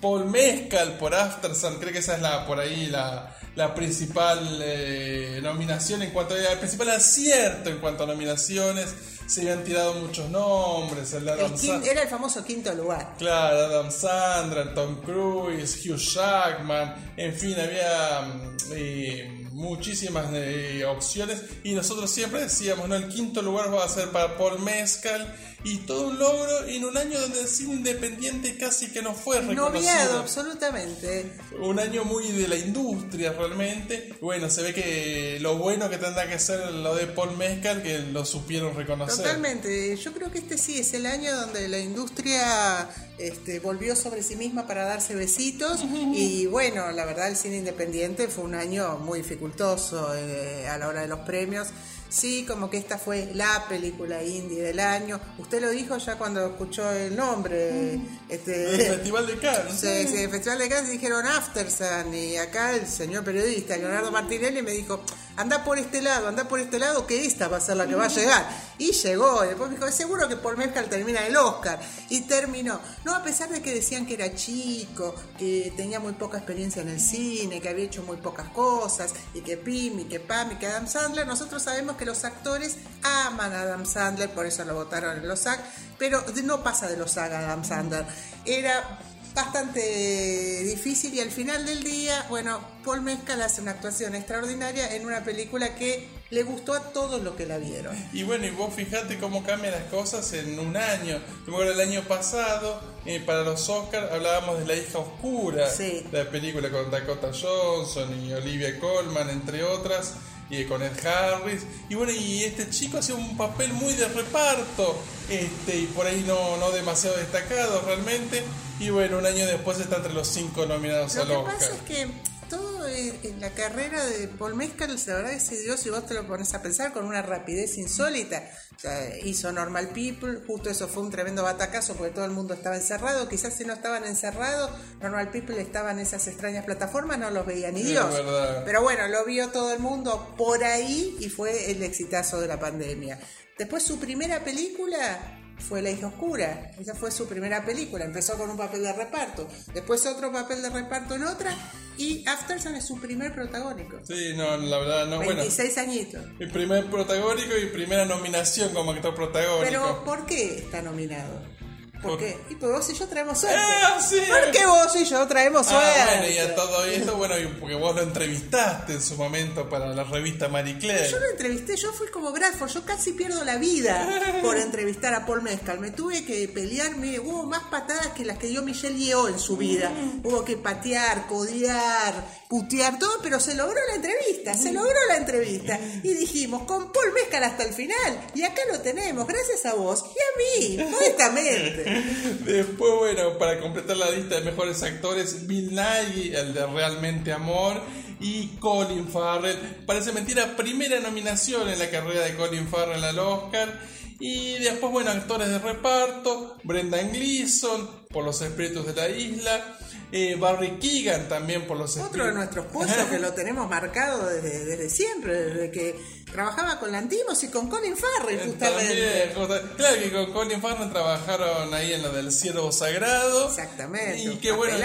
Paul Mescal por After Sun, creo que esa es la por ahí la, la principal eh, nominación en cuanto a el principal acierto en cuanto a nominaciones. Se habían tirado muchos nombres, el El Adam Sa- era el famoso quinto lugar. Claro, Adam Sandler, Tom Cruise, Hugh Jackman, en fin, había eh, muchísimas eh, opciones y nosotros siempre decíamos, no, el quinto lugar va a ser para Paul Mescal y todo un logro en un año donde el cine independiente casi que no fue Noviado, reconocido. absolutamente. Un año muy de la industria realmente. Bueno, se ve que lo bueno que tendrá que ser lo de Paul Mescal, que lo supieron reconocer. Totalmente. Yo creo que este sí es el año donde la industria este, volvió sobre sí misma para darse besitos. Y bueno, la verdad, el cine independiente fue un año muy dificultoso eh, a la hora de los premios. Sí, como que esta fue la película indie del año. Usted lo dijo ya cuando escuchó el nombre. Este, El Festival de Cannes. Sí, sí, el Festival de Cannes dijeron Aftersun y acá el señor periodista Leonardo Martinelli me dijo, anda por este lado, anda por este lado, que esta va a ser la que va a llegar. Y llegó, y después me dijo, seguro que por Mescal termina el Oscar. Y terminó. No, a pesar de que decían que era chico, que tenía muy poca experiencia en el cine, que había hecho muy pocas cosas, y que Pim, y que Pam, y que Adam Sandler, nosotros sabemos que los actores aman a Adam Sandler, por eso lo votaron en los SAG, pero no pasa de los SAG a Adam Sandler. Era bastante difícil y al final del día, bueno, Paul Mescal hace una actuación extraordinaria en una película que le gustó a todos los que la vieron. Y bueno, y vos fijate cómo cambian las cosas en un año. Yo me acuerdo el año pasado, eh, para los Oscars, hablábamos de La hija oscura, Sí. la película con Dakota Johnson y Olivia Colman, entre otras, y con Ed Harris. Y bueno, y este chico hacía un papel muy de reparto, este, y por ahí no, no demasiado destacado realmente. Y bueno, un año después está entre los cinco nominados Lo al que Oscar. pasa es que todo en la carrera de Paul Mescal, la verdad que se dio, si vos te lo pones a pensar, con una rapidez insólita. O sea, hizo Normal People, justo eso fue un tremendo batacazo porque todo el mundo estaba encerrado. Quizás si no estaban encerrados, Normal People estaba en esas extrañas plataformas, no los veía ni Dios. Pero bueno, lo vio todo el mundo por ahí y fue el exitazo de la pandemia. Después su primera película fue La hija oscura. Esa fue su primera película. Empezó con un papel de reparto, después otro papel de reparto en otra y Aftersun es su primer protagónico. Sí, no, la verdad, no, bueno. 26 añitos. Mi primer protagónico y primera nominación como actor protagónico. Pero ¿por qué está nominado? ¿Por, Por- qué? Y pues vos y yo traemos suerte. Ah, sí. ¿Por qué vos y yo traemos suerte? Ah, bueno, y a todo esto, bueno, porque vos lo entrevistaste en su momento para la revista Marie Claire. Yo lo entrevisté, yo fui como Bradford, yo casi pierdo la vida por entrevistar a Paul Mescal. Me tuve que pelearme, hubo más patadas que las que dio Michelle Yeoh en su vida. Hubo que patear, codear, putear, todo, pero se logró la entrevista, se logró la entrevista. Y dijimos, con Paul Mescal hasta el final. Y acá lo tenemos, gracias a vos y a mí, modestamente. Después, bueno, para completar la lista de mejores actores, Bill Nighy, el de Realmente Amor, y Colin Farrell. Parece mentira, primera nominación en la carrera de Colin Farrell al Oscar. Y después, bueno, actores de reparto, Brendan Gleeson por Los Espíritus de la Isla, eh, Barry Keegan también por Los Espíritus. Otro de nuestros pozos que lo tenemos marcado desde, desde siempre, desde que trabajaba con Lantimos y con Colin Farrell, justamente. También, justa- claro que con Colin Farrell trabajaron ahí en lo del Ciervo Sagrado. Exactamente, Y qué bueno.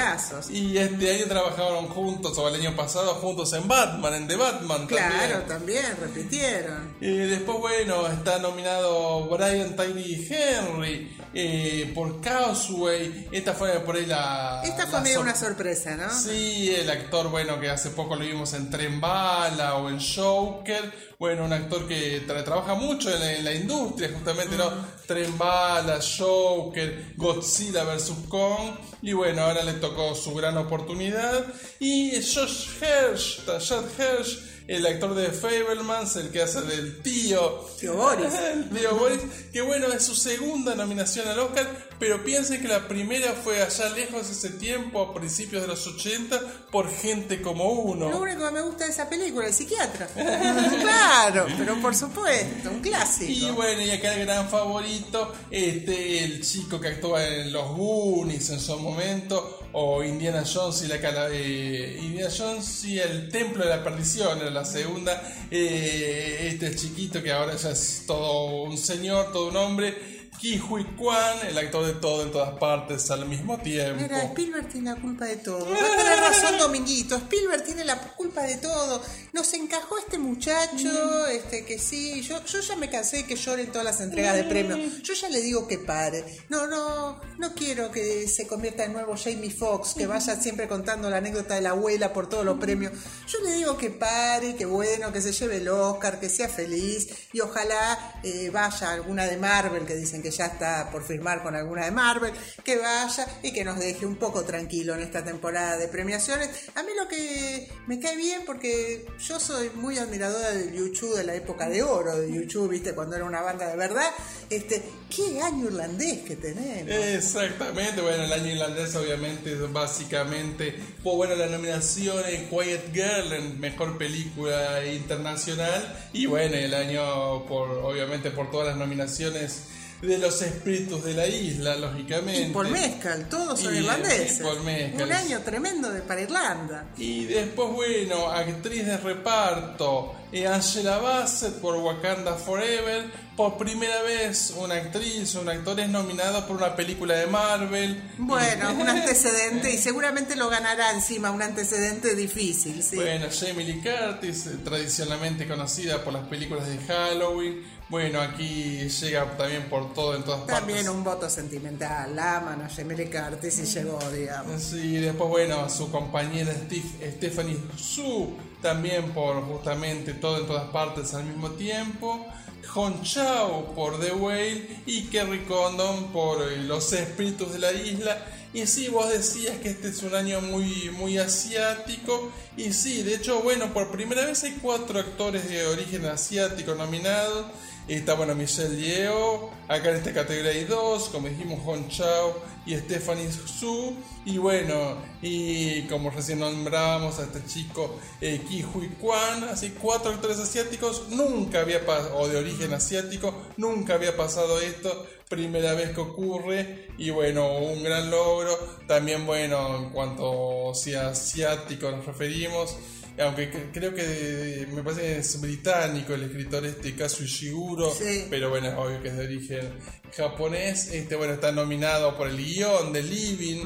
Y este año trabajaron juntos, o el año pasado, juntos en Batman, en The Batman Claro, también. también, repitieron. Y después, bueno, está nominado Brian Tyree Henry eh, por Causeway. Esta fue por ahí la. Esta fue la medio sor- una sorpresa, ¿no? Sí, el actor, bueno, que hace poco lo vimos en Tren Bala o en Joker. Bueno, un actor que tra- trabaja mucho en la, en la industria, justamente, ¿no? Tren Bala, Joker, Godzilla vs. Kong. Y bueno, ahora le tocó su gran oportunidad. Y Josh Hirsch, Josh Hirsch, el actor de Fablemans, el que hace del tío. Tío Boris. El tío Boris, que bueno, es su segunda nominación al Oscar, pero piensen que la primera fue allá lejos ese tiempo, a principios de los 80, por gente como uno. Lo único que me gusta de esa película, el psiquiatra. claro, pero por supuesto, un clásico. Y bueno, y acá el gran favorito, este, el chico que actúa en los Goonies en su momento, o Indiana Jones y la cala- eh, Indiana Jones y el Templo de la Perdición, era la segunda, eh, este chiquito que ahora ya es todo un señor, todo un hombre, Ki Hui Kwan, el actor de todo en todas partes al mismo tiempo. Mira, Spielberg tiene la culpa de todo. Va a tener razón Dominguito. Spielberg tiene la culpa de todo. Nos encajó este muchacho, este que sí. Yo, yo ya me cansé de que llore en todas las entregas de premios. Yo ya le digo que pare. No, no, no quiero que se convierta en nuevo Jamie Foxx, que vaya siempre contando la anécdota de la abuela por todos los premios. Yo le digo que pare, que bueno, que se lleve el Oscar, que sea feliz y ojalá eh, vaya alguna de Marvel, que dicen que ya está por firmar con alguna de Marvel, que vaya y que nos deje un poco tranquilo en esta temporada de premiaciones. A mí lo que me cae bien, porque yo soy muy admiradora del YouTube de la época de oro de YouTube, viste, cuando era una banda de verdad. Este, qué año irlandés que tenemos. Exactamente, bueno, el año irlandés obviamente es básicamente fue bueno la nominación en Quiet Girl en mejor película internacional y bueno, el año por obviamente por todas las nominaciones de los espíritus de la isla, lógicamente. Y por Mezcal, todos son irlandeses. y Paul Mescal. Un año tremendo de, para Irlanda. Y después, bueno, actriz de reparto, eh, Angela Bassett por Wakanda Forever. Por primera vez, una actriz, un actor es nominado por una película de Marvel. Bueno, un antecedente y seguramente lo ganará encima, un antecedente difícil, sí. Bueno, Jamie Lee Curtis, eh, tradicionalmente conocida por las películas de Halloween. Bueno, aquí llega también por todo en todas También partes. un voto sentimental, la aman a Lee Curtis y llegó, digamos. Sí, después, bueno, su compañera Steve- Stephanie Su, también por justamente todo en todas partes al mismo tiempo. Hon Chao por The Whale y Kerry Condon por eh, Los Espíritus de la Isla. Y sí, vos decías que este es un año muy, muy asiático. Y sí, de hecho, bueno, por primera vez hay cuatro actores de origen asiático nominados. Está, bueno, Michelle Yeoh, acá en esta categoría hay dos, como dijimos, Hon Chao y Stephanie Su. Y bueno, y como recién nombrábamos a este chico eh, Ki Hui Kwan, así cuatro actores asiáticos, nunca había o de origen asiático, nunca había pasado esto, primera vez que ocurre, y bueno, un gran logro. También, bueno, en cuanto si asiático nos referimos, aunque cre- creo que me parece que es británico el escritor este Kazu Ishiguro, Sí. pero bueno, es obvio que es de origen japonés. Este, bueno, está nominado por el guion de Living,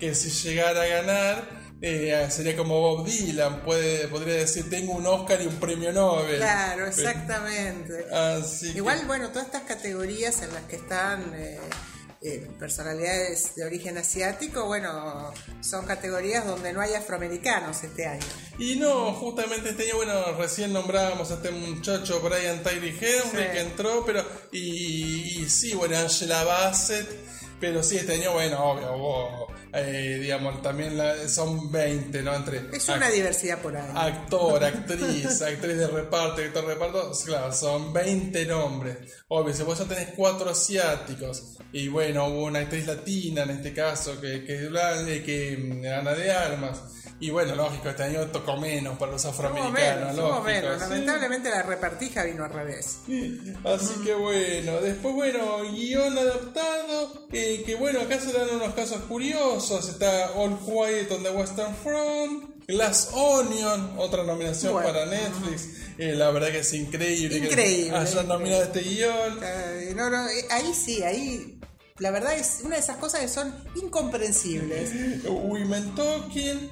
que si llegara a ganar. eh, sería como Bob Dylan, puede, podría decir tengo un Oscar y un premio Nobel. Claro, Pero- exactamente. Que- Igual, bueno, todas estas categorías en las que están eh, eh, personalidades de origen asiático, bueno, son categorías donde no hay afroamericanos este año. Y no, justamente este año, bueno, recién nombrábamos a este muchacho Brian Tyree Henry Sí. que entró, pero. Y, y sí, bueno, Angela Bassett. Pero sí, este año, bueno, obvio, eh, digamos, también la- son 20, ¿no? Entre Es una diversidad por ahí. actor, actriz, actriz de reparto, actor de reparto, claro, son 20 nombres. Obvio, si vos ya tenés cuatro asiáticos, y bueno, hubo una actriz latina en este caso, que, que, eh, que mm, Ana de Armas. Y bueno, lógico, este año tocó menos para los afroamericanos, menos, menos. sí. Lamentablemente la repartija vino al revés. Así que bueno, después bueno, guion adaptado, eh, que bueno, acá se dan unos casos curiosos, está All Quiet on the Western Front, Glass Onion, otra nominación Bueno. para Netflix, eh, la verdad que es increíble, Increíble, que hayan nominado este guion. No, no, eh, ahí sí, ahí. La verdad es una de esas cosas que son incomprensibles. Women Talking,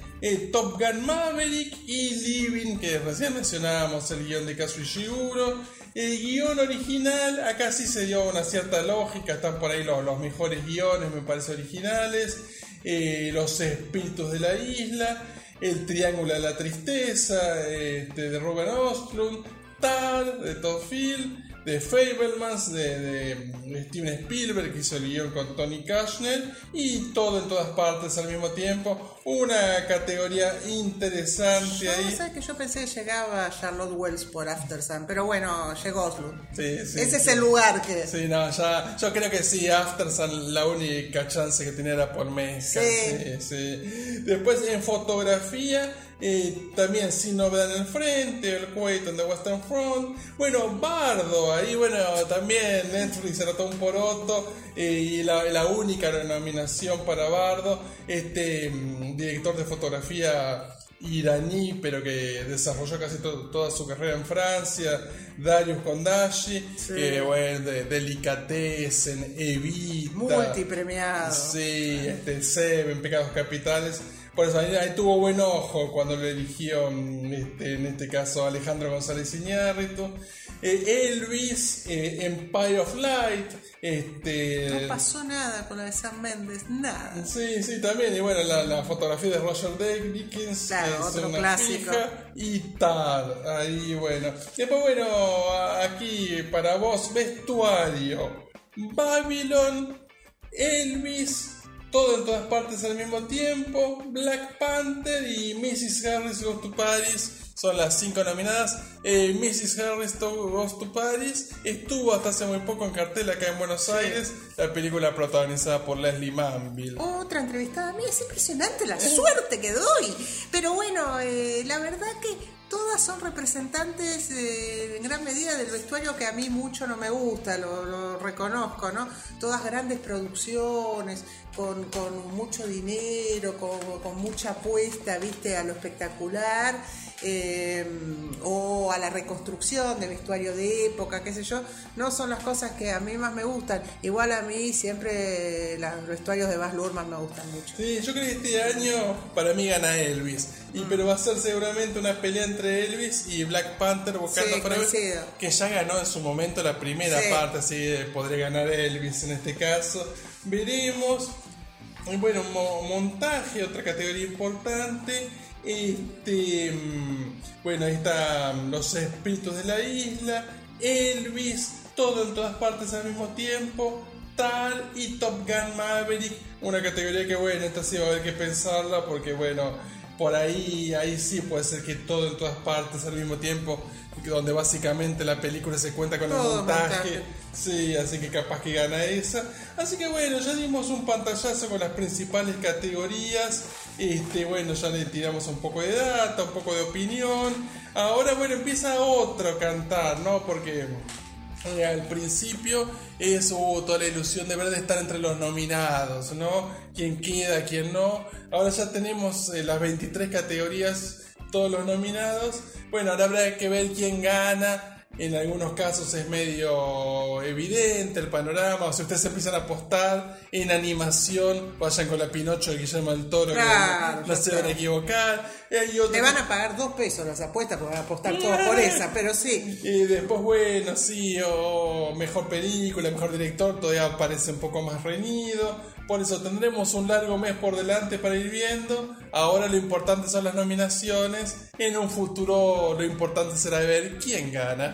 Top Gun Maverick y Living, que recién mencionábamos el guion de Kazu Ishiguro. El guion original, acá sí se dio una cierta lógica, están por ahí los, los mejores guiones, me parece, originales. Eh, los espíritus de la isla, El Triángulo de la Tristeza, este, de Ruben Ostlund, Tar, de Todd Field, de Fablemans, de, de Steven Spielberg, que hizo el guion con Tony Kushner, y todo en todas partes al mismo tiempo. Una categoría interesante Yo, ahí. ¿sabes que yo pensé que llegaba Charlotte Wells por After Sun, pero bueno, llegó Oslo. Sí, sí, Ese es sí. el lugar que. Sí, no, ya, yo creo que sí, Aftersun la única chance que tenía era por Mezcal. Sí, sí. Después en fotografía, eh, también Sin Novedad en el Frente, El Kuwait on the Western Front. Bueno, Bardo, ahí bueno, también Netflix se un poroto. eh, y la, la única nominación para Bardo, este mm, director de fotografía iraní, pero que desarrolló casi to- toda su carrera en Francia, Darius Kondashi, que bueno, de, Delicatessen, Evita, Multipremiado. Sí, este, Seven, Pecados Capitales. Por eso ahí, ahí tuvo buen ojo cuando lo eligió, mm, este, en este caso, Alejandro González Iñárritu. Eh, Elvis, eh, Empire of Light, este... No pasó nada con la de Sam Méndez, nada. Sí, sí, también. Y bueno, la, la fotografía de Roger Dickens. Claro, otro clásico. fija, y tal. Ahí, bueno. Después, bueno, aquí para vos, vestuario. Babylon, Elvis, todo en todas partes al mismo tiempo. Black Panther y Mrs. Harris Goes to Paris. Son las cinco nominadas. Eh, Mrs. Harris Goes to Paris estuvo hasta hace muy poco en cartel acá en Buenos Aires. La película protagonizada por Leslie Manville. Otra entrevistada a mí, es impresionante la suerte que doy. Pero bueno, eh, la verdad que todas son representantes eh, en gran medida del vestuario que a mí mucho no me gusta, lo, reconozco, ¿no? Todas grandes producciones, con, mucho dinero, con mucha apuesta, viste, a lo espectacular. Eh, o a la reconstrucción de vestuario de época, qué sé yo, no son las cosas que a mí más me gustan. Igual a mí siempre los vestuarios de Baz Luhrmann me gustan mucho. Sí, yo creo que este año para mí gana Elvis. Y pero va a ser seguramente una pelea entre Elvis y Black Panther buscando Sí, coincido. que ya ganó en su momento la primera Sí. parte, así podría ganar Elvis en este caso. Veremos. Y bueno, mo- montaje, otra categoría importante. Este, mm, bueno, ahí están los espíritus de la isla, Elvis, todo en todas partes al mismo tiempo, Tal y Top Gun Maverick, una categoría que bueno, esta sí va a haber que pensarla porque bueno, por ahí, ahí sí puede ser que todo en todas partes al mismo tiempo, donde básicamente la película se cuenta con el montaje. Sí, así que capaz que gana esa. Así que bueno, ya dimos un pantallazo con las principales categorías. Este, bueno, ya le tiramos un poco de data, un poco de opinión. Ahora, bueno, empieza otro cantar, ¿no? Porque eh, al principio es hubo toda la ilusión de ver de estar entre los nominados, ¿no? Quién queda, quién no. Ahora ya tenemos eh, las 23 categorías todos los nominados. Bueno, ahora habrá que ver quién gana. En algunos casos es medio evidente el panorama. O si ustedes empiezan a apostar en animación, vayan con la Pinocho de Guillermo del Toro, que no, se van a equivocar. Te van a pagar dos pesos las apuestas porque van a apostar todos por esa, pero sí. Y después, bueno, sí, o mejor película, mejor director, todavía parece un poco más reñido. Por eso tendremos un largo mes por delante para ir viendo. Ahora lo importante son las nominaciones. En un futuro lo importante será ver quién gana.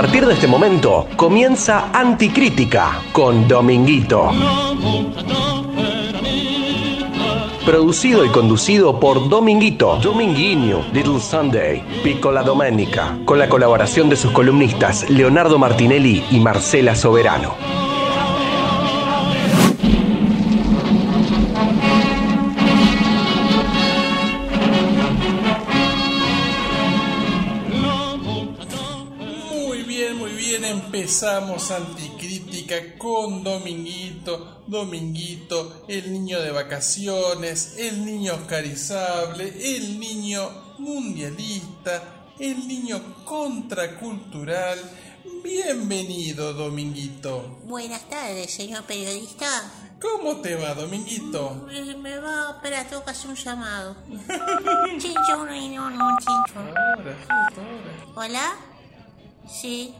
Partir de este momento comienza Anticrítica con Dominguito. Producido y conducido por Dominguito, Dominguinho, Little Sunday, Piccola Domenica, con la colaboración de sus columnistas Leonardo Martinelli y Marcela Soberano. Anticrítica con Dominguito, Dominguito, el niño de vacaciones, el niño oscarizable, el niño mundialista, el niño contracultural. Bienvenido, Dominguito. Buenas tardes, señor periodista. ¿Cómo te va, Dominguito? Eh, Me va, espera, tengo que hacer un llamado. Chincho, no, no, no, chincho. Ahora, justo ahora. ¿Hola? Sí.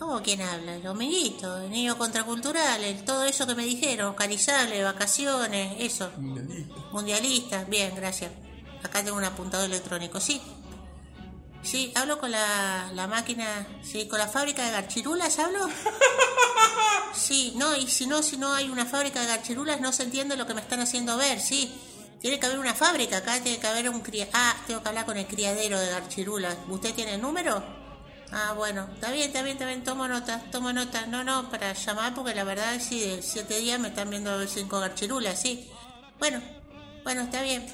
¿Cómo quién habla? El Dominguito, el niño contracultural, el- todo eso que me dijeron, carizable, vacaciones, eso. Mundialista. Mundialista, bien, gracias. Acá tengo un apuntador electrónico, sí. Sí, hablo con la, la máquina, sí, con la fábrica de garchirulas, hablo. Sí, no, y si no, si no hay una fábrica de garchirulas, no se entiende lo que me están haciendo ver, sí. Tiene que haber una fábrica, acá tiene que haber un cría... Ah, tengo que hablar con el criadero de garchirulas. ¿Usted tiene el número? Ah, bueno, está bien, está bien, está bien, tomo nota, tomo nota. No, no, para llamar porque la verdad es sí, de siete días me están viendo cinco garchirulas, sí. Bueno, bueno, está bien.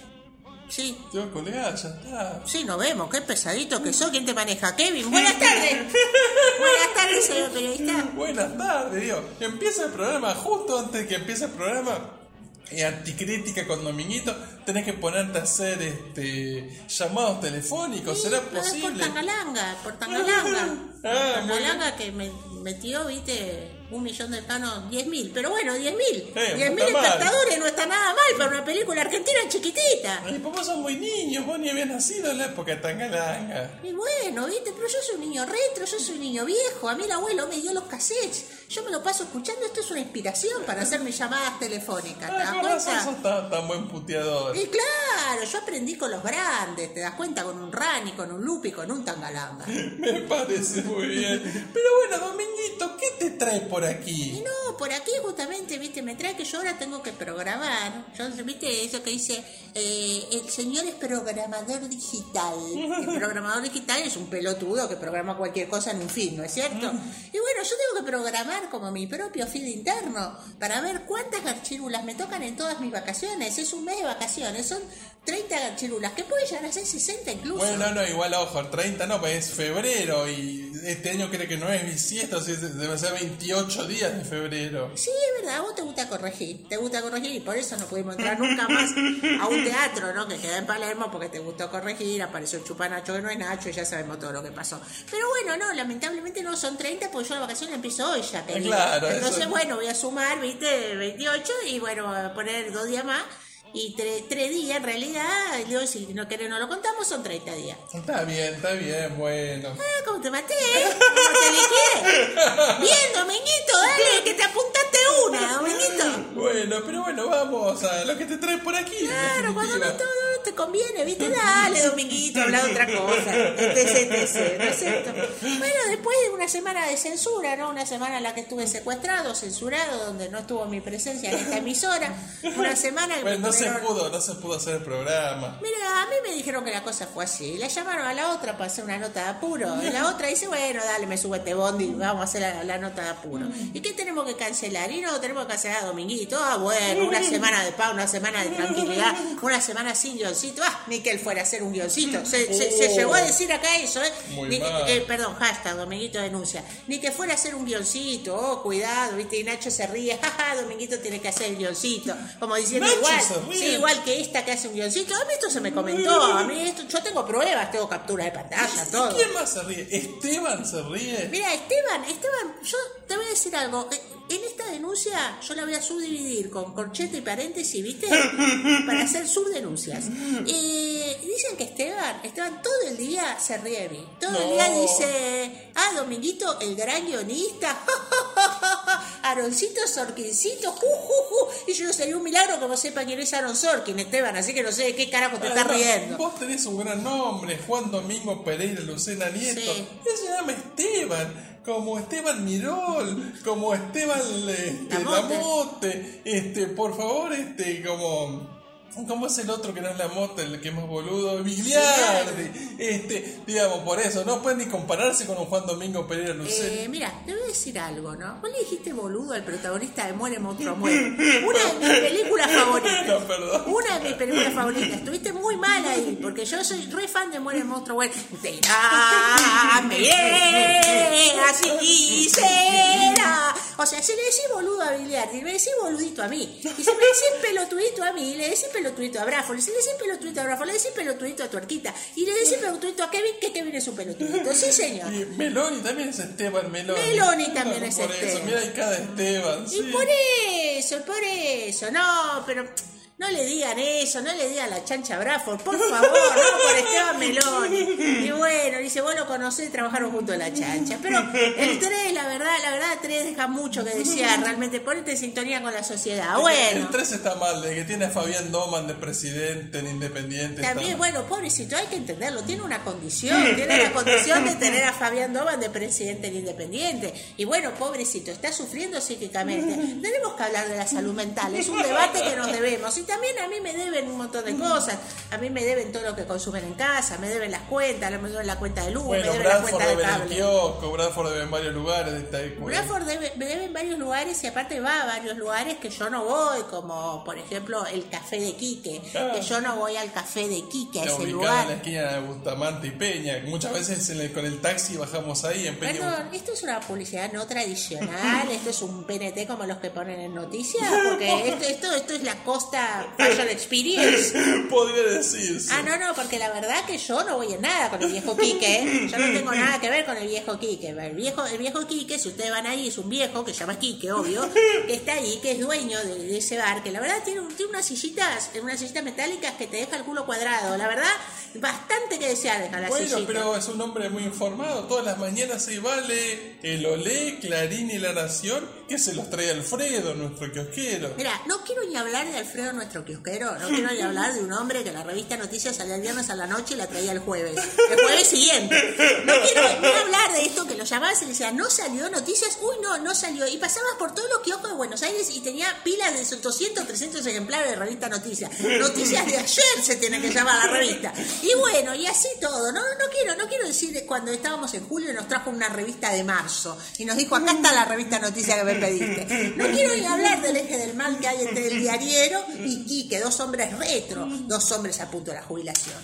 Sí, Te voy a colgar, ya está. sí, nos vemos, qué pesadito que sos. ¿Quién te maneja? Kevin, buenas tardes. buenas tardes, señor periodista. Buenas tardes, digo. Empieza el programa justo antes de que empiece el programa. eh, anticrítica con Dominguito, tenés que ponerte a hacer este llamados telefónicos, ¿será es posible? Por Tangalanga, por Tangalanga. Ah, Tangalanga que me metió, viste, un millón de panos, diez mil. Pero bueno, diez mil. Eh, Diez mil espectadores no está nada mal para una película argentina chiquitita. Ay, papá sos muy niño, vos ni habías nacido en la época de Tangalanga. Y bueno, viste, pero yo soy un niño retro, yo soy un niño viejo. A mí el abuelo me dio los cassettes. Yo me lo paso escuchando. Esto es una inspiración para hacer mis llamadas telefónicas. ¿Te das Ah, razón cuenta? sos tan, tan buen puteador. Y claro, yo aprendí con los grandes, te das cuenta, con un Rani, con un Lupi, con un Tangalanga. Me parece muy bien. Pero bueno, Dominguito, ¿qué te trae por Y aquí? no, por aquí justamente, viste, me trae que yo ahora tengo que programar. Yo, viste, eso que dice, eh, el señor es programador digital. El programador digital es un pelotudo que programa cualquier cosa en un feed, ¿no es cierto? Y bueno, yo tengo que programar como mi propio feed interno para ver cuántas garchirulas me tocan en todas mis vacaciones. Es un mes de vacaciones, son 30 garchirulas, que puede llegar a ser 60 incluso. Bueno, no, igual ojo, el 30 no, pues es febrero y este año creo que no es bisiesto, así debe ser 28 días de febrero. Sí, es verdad, a vos te gusta corregir, te gusta corregir y por eso no pudimos entrar nunca más a un teatro, ¿no? Que queda en Palermo porque te gustó corregir, apareció el chupanacho que no es Nacho y ya sabemos todo lo que pasó. Pero bueno, no, lamentablemente no son 30 porque yo la vacación la empiezo hoy ya, querido. Claro, Entonces, eso- bueno, voy a sumar, viste, 28 y bueno, a poner dos días más y tre- tres días en realidad, digo, si no querés no lo contamos, son 30 días. Está bien, está bien, bueno. Ah, ¿cómo te maté? ¿Cómo te liqué? Bien, Dominguito, dale, que te apuntaste una, Dominguito. Bueno, pero bueno, vamos a lo que te trae por aquí. Claro, cuando no todo te conviene, ¿viste? Dale, Dominguito, habla de otra cosa. Etc, etc, ¿no es cierto? Bueno, después de una semana de censura, ¿no? Una semana en la que estuve secuestrado, censurado, donde no estuvo mi presencia en esta emisora. Una semana que me Bueno, no se pudo, no se pudo hacer el programa. Mira, a mí me dijeron que la cosa fue así. La llamaron a la otra para hacer una nota de apuro. Y la otra dice, bueno, dale, me sube este bondi, vamos a hacer la, la nota de apuro. ¿Y qué tenemos que cancelar? Y no, tenemos que cancelar a Dominguito. Ah, bueno, una semana de paz, una semana de tranquilidad, una semana sin guioncito. Ah, ni que él fuera a hacer un guioncito. Se, se- se llegó a decir acá eso, ¿eh? Muy Ni mal. eh, perdón, hashtag, Dominguito denuncia. Ni que fuera a hacer un guioncito, oh, cuidado, ¿viste? Y Nacho se ríe, jaja, Dominguito tiene que hacer el guioncito. Como diciendo, Nacho igual. Sí, igual que esta que hace un guioncito. A mí esto se me comentó, a mí esto, yo tengo pruebas, tengo captura de pantalla, ¿Y todo. quién más se ríe? ¿Esteban se ríe? Mira, Esteban, Esteban, yo te voy a decir algo. Eh, En esta denuncia yo la voy a subdividir con corchete y paréntesis, ¿viste? Para hacer subdenuncias. Eh, dicen que Esteban, Esteban todo el día se ríe de mí. Todo el día dice, ah, Dominguito, el gran guionista. Aroncito, Sorquincito, ju, ju, ju. Y yo sería un milagro que sepa quién es Aaron Sorkin, Esteban, así que no sé de qué carajo te estás riendo. Vos tenés un gran nombre, Juan Domingo Pereira Lucena Nieto. Sí. Él se llama Esteban, como Esteban Mirol, como Esteban este. Este, por favor, este, como. ¿Cómo es el otro que no es Lamote, el que es más boludo? Vigliardi. Este, digamos, por eso, no puede ni compararse con un Juan Domingo Pereira Lucena. Eh, mira, te voy a decir algo, ¿no? Vos le dijiste boludo al protagonista de Muere Monstruo Muere. Una de mis películas favoritas. No, perdón. Una de mis películas favoritas. Estuviste muy mal ahí, porque yo soy re fan de Muere Monstruo Muere. Bien, así será. O sea, si le decís boludo a Biliardi, me decís boludito a mí. Y si me decís pelotudito a mí, le decís pelotudito a Brafol. Si le decís pelotudito a Brafol, le decís pelotudito a Tuerquita. Y le decís pelotudito a Kevin, que Kevin es un pelotudito. Sí, señor. Y Meloni también es Esteban Meloni. Meloni también es Por eso, Esteban. mira, hay cada Esteban. Y sí. por eso, por eso, no, pero no le digan eso, no le digan la chancha Bradford, por favor, no por Esteban Meloni. Y bueno, dice, vos lo conocés, trabajaron junto a la chancha. Pero el 3, la verdad, la verdad, el 3 deja mucho que desear, realmente, ponete en sintonía con la sociedad. Bueno. El 3 está mal, de que tiene a Fabián Doman de presidente en Independiente. También, bueno, pobrecito, hay que entenderlo, tiene una condición, tiene la condición de tener a Fabián Doman de presidente del Independiente. Y bueno, pobrecito, está sufriendo psíquicamente. Tenemos que hablar de la salud mental, es un debate que nos debemos. También a mí me deben un montón de cosas. A mí me deben todo lo que consumen en casa, me deben las cuentas, me deben la cuenta de luz, Bueno, me deben la Bradford cuenta de debe en el cable. kiosco, Bradford debe en varios lugares. Pues. Bradford debe, me debe en varios lugares y aparte va a varios lugares que yo no voy, como por ejemplo el café de Quique, Ah. que yo no voy al café de Quique, a ese lugar. en la esquina de Bustamante y Peña. Muchas veces en el- con el taxi bajamos ahí en Peña. Perdón, esto es una publicidad no tradicional, esto es un PNT como los que ponen en noticias, porque esto, esto, esto es la Costa Fashion Experience. Podría decirse. Ah, no, no, porque la verdad que yo no voy en nada con el viejo Quique, ¿eh? yo no tengo nada que ver con el viejo Quique. El viejo, el viejo Quique, si ustedes van ahí, es un viejo que se llama Quique, obvio, que está ahí, que es dueño de, de ese bar, que la verdad tiene, tiene unas sillitas, unas sillitas metálicas que te deja el culo cuadrado. La verdad, bastante que desear deja la Bueno, sillita. pero es un hombre muy informado. Todas las mañanas se vale el Olé, Clarín y La Nación, que se los trae Alfredo, nuestro kiosquero. Mira, no quiero ni hablar de Alfredo, nuestro kiosquero. No quiero ni hablar de un hombre que la revista Noticias salía el viernes a la noche y la traía el jueves. El jueves siguiente. No quiero ni hablar de esto que lo llamabas y le decías, no salió Noticias. Uy, no, no salió. Y pasabas por todos los kioscos de Buenos Aires y tenía pilas de 200, 300 ejemplares de revista Noticias. Noticias de ayer se tiene que llamar la revista. Y bueno, y así todo. No, no quiero, no quiero decir de cuando estábamos en julio nos trajo una revista de marzo y nos dijo, acá está la revista Noticias que me pediste. No quiero ni hablar del eje del mal que hay entre el diariero y Quique, dos hombres retro, dos hombres a punto de la jubilación.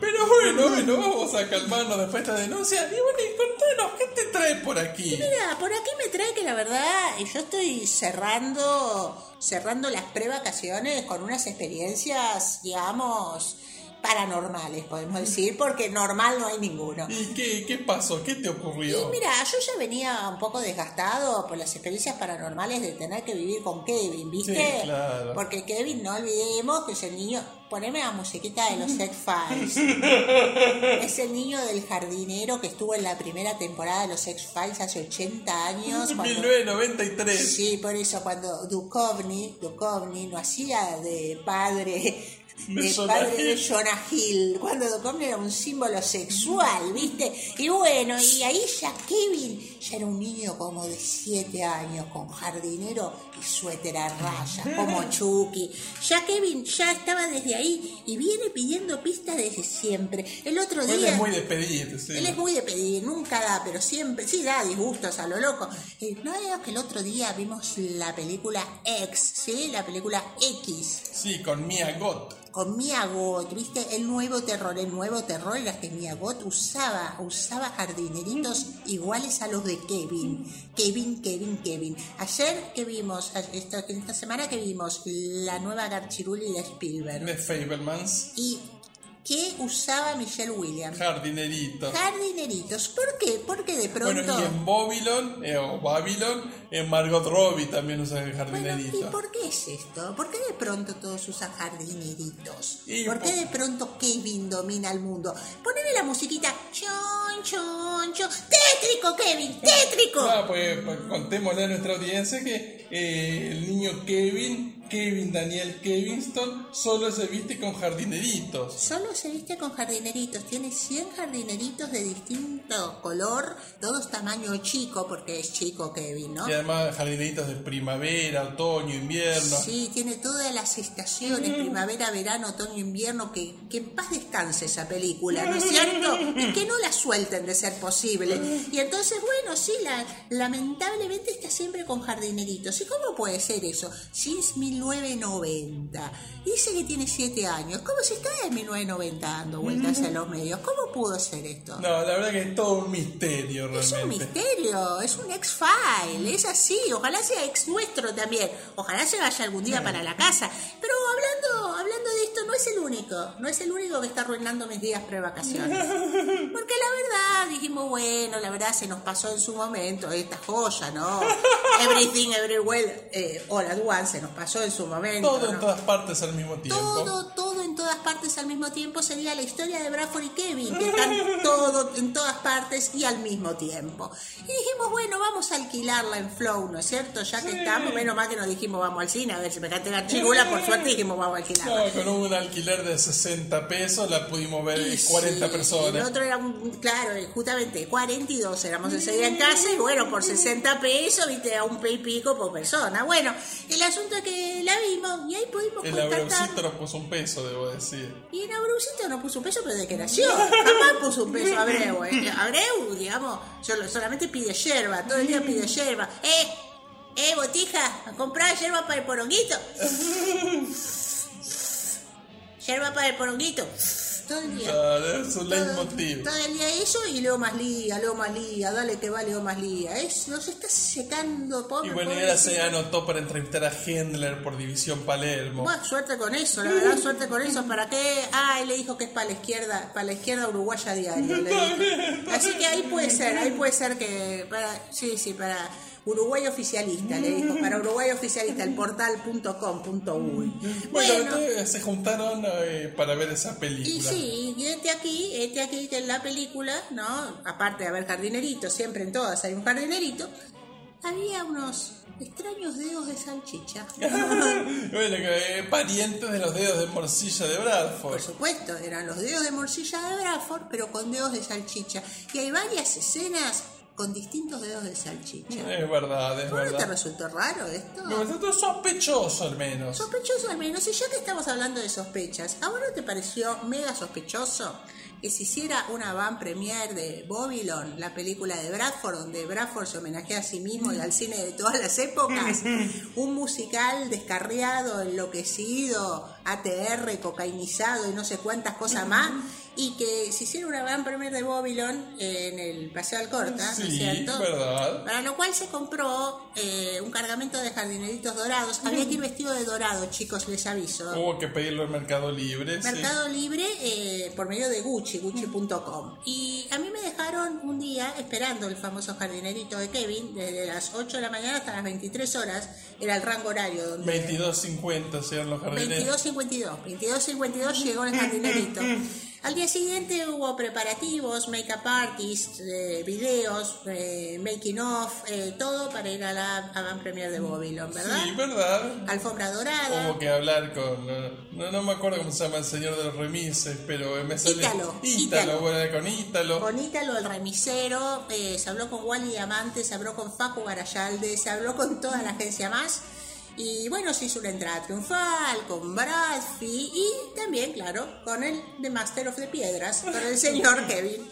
Pero bueno, bueno, vamos a calmarnos después de esta denuncia. Y bueno, y contanos, ¿qué te trae por aquí? Mira, por aquí me trae que la verdad yo estoy cerrando cerrando las prevacaciones con unas experiencias, digamos, paranormales, podemos decir, porque normal no hay ninguno. ¿Y qué, qué pasó? ¿Qué te ocurrió? Y mira, yo ya venía un poco desgastado por las experiencias paranormales de tener que vivir con Kevin, ¿viste? Sí, claro. Porque Kevin, no olvidemos que es el niño. Poneme la musiquita de los X-Files. es el niño del jardinero que estuvo en la primera temporada de los X-Files hace 80 años. cuando- 1993. Sí, por eso cuando Duchovny, Duchovny no hacía de padre De padre de. Jonah Hill, cuando Duchovny era un símbolo sexual, ¿viste? Y bueno, y ahí ya Kevin ya era un niño como de 7 años, con jardinero y suéter a rayas, como Chucky. Ya Kevin ya estaba desde ahí y viene pidiendo pistas desde siempre. El otro Él día... es muy de pedir, sí. Él es muy de pedir, nunca da, pero siempre, sí da disgustos a lo loco. No era que el otro día vimos la película X, ¿sí? La película X, Sí, con Mia Gott. con Mia Goth, ¿viste? El nuevo terror, el nuevo terror era que Mia Goth usaba, usaba jardineritos iguales a los de Kevin. Kevin, Kevin, Kevin. Ayer que vimos, esta, esta semana que vimos la nueva Garchiruli de Spielberg. De Fablemans. ¿Y qué usaba Michelle Williams? Jardinerito. Jardineritos. ¿Por qué? Porque de Bueno, pronto... y en Babylon, eh, o Babylon, en Margot Robbie también usa el Bueno, jardinerito. ¿y por qué es esto? ¿Por qué de pronto todos usan jardineritos? Y ¿Por qué de pronto Kevin domina el mundo? Poneme la musiquita. Chon, chon, chon. Tétrico, Kevin, tétrico. Ah, pues, pues contémosle a nuestra audiencia que eh, el niño Kevin, Kevin Daniel Kevinston, solo se viste con jardineritos. Solo se viste con jardineritos, tiene 100 jardineritos de distinto color, todos tamaño chico, porque es chico Kevin, ¿no? Y además jardineritos de primavera, otoño, invierno. Sí, tiene todas las estaciones, primavera, verano, otoño, invierno, que, que en paz descanse esa película, ¿no es cierto? Y que no la suelten de ser posible. Y entonces, bueno, sí, la, lamentablemente está siempre con jardineritos. ¿Y cómo puede ser eso? Si es 1990. Y dice que tiene 7 años. ¿Cómo se está en 1990 dando vueltas a los medios? ¿Cómo pudo ser esto? No, la verdad que es todo un misterio Es un realmente. misterio, es un ex-file, es así. Ojalá sea ex nuestro también. Ojalá se vaya algún día para la casa. Pero hablando, hablando de esto, no es el único. No es el único que está arruinando mis días pre-vacaciones. Porque la verdad, dijimos, bueno, la verdad se nos pasó en su momento esta joya, ¿no? Everything, Everywhere, eh, All at Once se nos pasó en su momento. Todo en ¿no? todas partes al mismo tiempo. Todo, todo en todas partes al mismo tiempo sería la historia de Bradford y Kevin, que están todo en todas partes y al mismo tiempo. Y dijimos, bueno, vamos a alquilarla en Flow, ¿no es cierto? Ya que estamos, menos mal que nos dijimos, vamos al cine, a ver si me cante la chirula, por suerte dijimos, vamos a alquilarla. No, con un alquiler de 60 pesos la pudimos ver Y 40 sí, personas. El otro era, un- claro, eh, justamente 42 éramos ese día en casa y bueno, por 60 pesos, viste, a un pe y pico por persona. Bueno, el asunto es que la vimos y ahí pudimos El contactar. nos puso un peso, debo decir. Y en Abreucito no puso un peso, pero desde que nació. Jamás puso un peso Abreu. ¿eh? Abreu, digamos, solo- solamente pide yerba, todo el día pide yerba. ¡Eh! ¡Eh, botija! ¿A comprar yerba para el poronguito? yerba para el poronguito. Todo el día. Claro, es un Todo, leitmotiv. todo el día eso y luego más lía, luego más lía, dale que va, luego más lía. Es, nos está secando, pobre. Y bueno, ahora se anotó para entrevistar a Hendler por División Palermo. Bueno, suerte con eso, la verdad, suerte con eso. ¿Para qué? Ah, él le dijo que es para la izquierda, para la izquierda uruguaya diario. Así que ahí puede ser, ahí puede ser que para, sí, sí, para Uruguay oficialista, le dijo, para Uruguay oficialista, el portal.com.uy. Bueno, Bueno, se juntaron eh, para ver esa y película. sí, y este aquí, este aquí que en la película, ¿no? Aparte de haber jardineritos, siempre en todas hay un jardinerito, había unos extraños dedos de salchicha. bueno, que, eh, parientes de los dedos de morcilla de Bradford. Por supuesto, eran los dedos de morcilla de Bradford, pero con dedos de salchicha. Y hay varias escenas con distintos dedos de salchicha. Es verdad, es ¿No te verdad. resultó raro esto? Me resultó sospechoso al menos. Sospechoso al menos. Y ya que estamos hablando de sospechas, ¿a vos no te pareció mega sospechoso que se hiciera una van premier de Babylon, la película de Bradford, donde Bradford se homenajea a sí mismo y al cine de todas las épocas? Un musical descarriado, enloquecido, ATR, cocainizado y no sé cuántas cosas más. Y que se hiciera una van premier de Babylon en el Paseo Alcorta, ¿no es Sí, cierto? verdad. Para lo cual se compró eh, un cargamento de jardineritos dorados. Había que ir vestido de dorado, chicos, les aviso. Hubo que pedirlo en Mercado Libre. sí. Mercado Libre eh, por medio de Gucci, Gucci.com. Y a mí me dejaron un día esperando el famoso jardinerito de Kevin, desde las 8 de la mañana hasta las 23 horas, era el rango horario donde... 22.50 sean los jardineros. 22.52. 22.52 llegó el jardinerito. Al día siguiente hubo preparativos, make-up artists, eh, videos, eh, making of, eh, todo para ir a la avant premier de Babylon, ¿verdad? Sí, verdad. Alfombra dorada. Hubo que hablar con. No, no me acuerdo cómo se llama el señor de los remises, pero me sale. Ítalo, Ítalo, Ítalo. bueno, con Ítalo. Con Ítalo, el remisero, eh, se habló con Wally Diamante, se habló con Facu Garayalde, se habló con toda la agencia más. Y bueno, se hizo una entrada triunfal con Bradfi y también, claro, con el The Master of the Piedras, con el señor Kevin.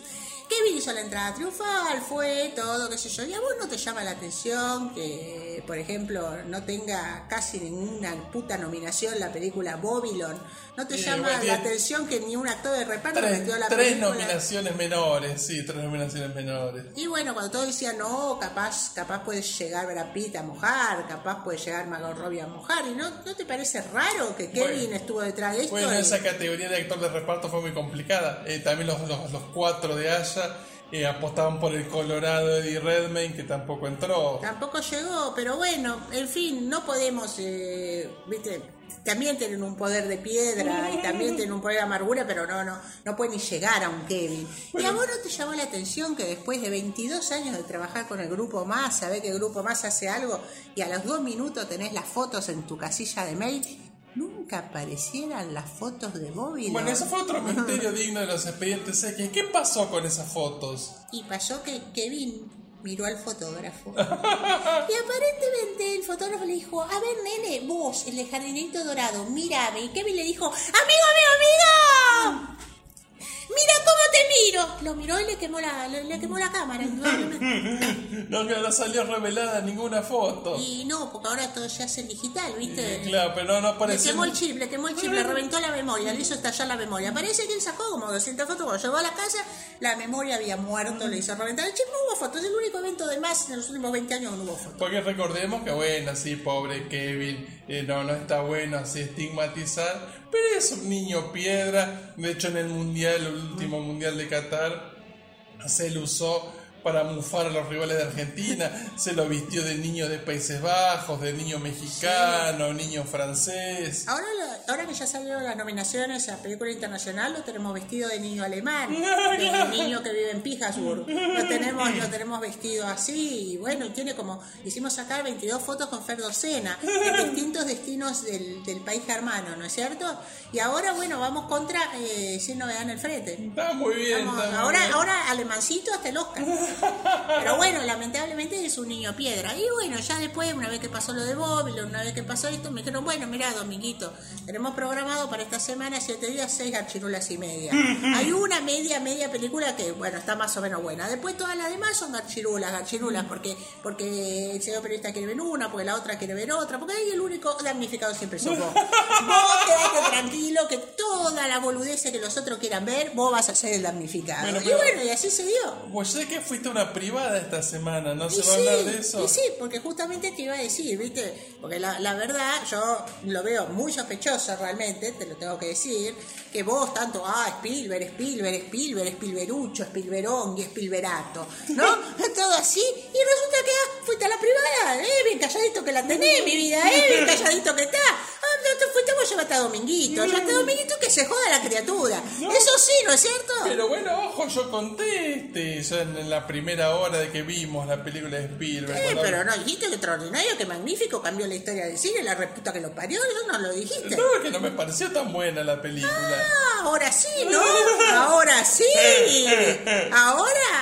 Kevin hizo la entrada triunfal, fue todo, qué sé yo. ¿Y a vos no te llama la atención que, por ejemplo, no tenga casi ninguna puta nominación la película Babylon? ¿No te Sí, llama la atención que ni un actor de reparto Tres, metió la tres película? nominaciones menores, sí, tres nominaciones menores. Y bueno, cuando todos decían, no, capaz, capaz puede llegar Brad Pitt a mojar, capaz puede llegar Margot Robbie a mojar, ¿y no, no te parece raro que Kevin Bueno. estuvo detrás de esto? Bueno, Y- esa categoría de actor de reparto fue muy complicada. Eh, también los, los, los cuatro de Haya eh, apostaban por el Colorado Eddie Redmayne, que tampoco entró. Tampoco llegó, pero bueno, en fin, no podemos, eh, viste, también tienen un poder de piedra y también tienen un poder de amargura, pero no, no, no pueden ni llegar a un Kevin. ¿Y a vos no te llamó la atención que después de 22 años de trabajar con el Grupo Más, sabés que el Grupo Más hace algo y a los dos minutos tenés las fotos en tu casilla de mail? Nunca aparecieran las fotos de Bobby. Bueno, ¿no? eso fue otro misterio digno de los expedientes X. ¿Qué pasó con esas fotos? Y pasó que Kevin miró al fotógrafo. y aparentemente el fotógrafo le dijo, a ver, nene, vos, el de jardinito dorado, mírame. Y Kevin le dijo, amigo, amigo, amigo. Mira cómo te miro. Lo miró y le quemó la, le, le quemó la cámara. No, que no salió revelada ninguna foto. y no, porque ahora todo se hace en digital, ¿viste? Claro, pero no, no Le quemó el chip, le quemó el chip, le reventó la memoria, le hizo estallar la memoria. Parece que él sacó como 200 fotos, cuando llegó a la casa, la memoria había muerto, le hizo reventar el chip, no hubo fotos. Es el único evento de más en los últimos 20 años no hubo fotos. Porque recordemos que, bueno, sí, pobre Kevin, no, no está bueno así estigmatizar, pero es un niño piedra. De hecho, en el mundial, el último mundial de Qatar, se lo usó para mufar a los rivales de Argentina. Se lo vistió de niño de Países Bajos, de niño mexicano, niño francés. Ahora, lo- ahora que ya salieron las nominaciones a película internacional, lo tenemos vestido de niño alemán, de niño que vive en Pijasburg. Lo tenemos, lo tenemos vestido así, y bueno, y tiene como, hicimos sacar 22 fotos con Fer Docena, en distintos destinos del, del país germano, ¿no es cierto? Y ahora, bueno, vamos contra eh, Sin Novedad en el Frente. Está muy bien. Vamos, está muy ahora, bien. ahora alemancito hasta el Oscar. Pero bueno, lamentablemente es un niño piedra. Y bueno, ya después, una vez que pasó lo de Bob, una vez que pasó esto, me dijeron, bueno, mira, Dominguito, tenemos programado para esta semana, siete días, seis garchirulas y media. Hay una media, media película que, bueno, está más o menos buena. Después todas las demás son garchirulas, garchirulas, porque, porque el señor periodista quiere ver una, porque la otra quiere ver otra, porque ahí el único damnificado siempre sos vos. Vos quedate tranquilo que toda la boludez que los otros quieran ver, vos vas a ser el damnificado. Bueno, y bueno, y así se dio. Pues sé que fuiste una privada esta semana, ¿no Y se va a hablar de eso? y sí, porque justamente te iba a decir, ¿viste? Porque la, la verdad, yo lo veo muy sospechoso realmente, te lo tengo que decir, que vos tanto, ah, Spielberg, Spielberg, Spielberg, Spielberucho, Spielberongui, Spielberato, ¿no? Todo así, y resulta que ah, fuiste a la privada, ¿eh? Bien calladito que la tenés, mi vida, ¿eh? Bien calladito que está. No te fuiste, vos llevaste a Dominguito, llevaste a Dominguito que se joda la criatura. Eso sí, ¿no es cierto? Pero bueno, ojo, yo conté este, ya en, la primera hora de que vimos la película de Spielberg. Cuando- pero no dijiste que extraordinario, que magnífico, cambió la historia del cine, la reputa que lo parió, eso no lo dijiste. No, es que no me pareció tan buena la película. Ah, ahora sí, ¿no? Ahora sí. Ahora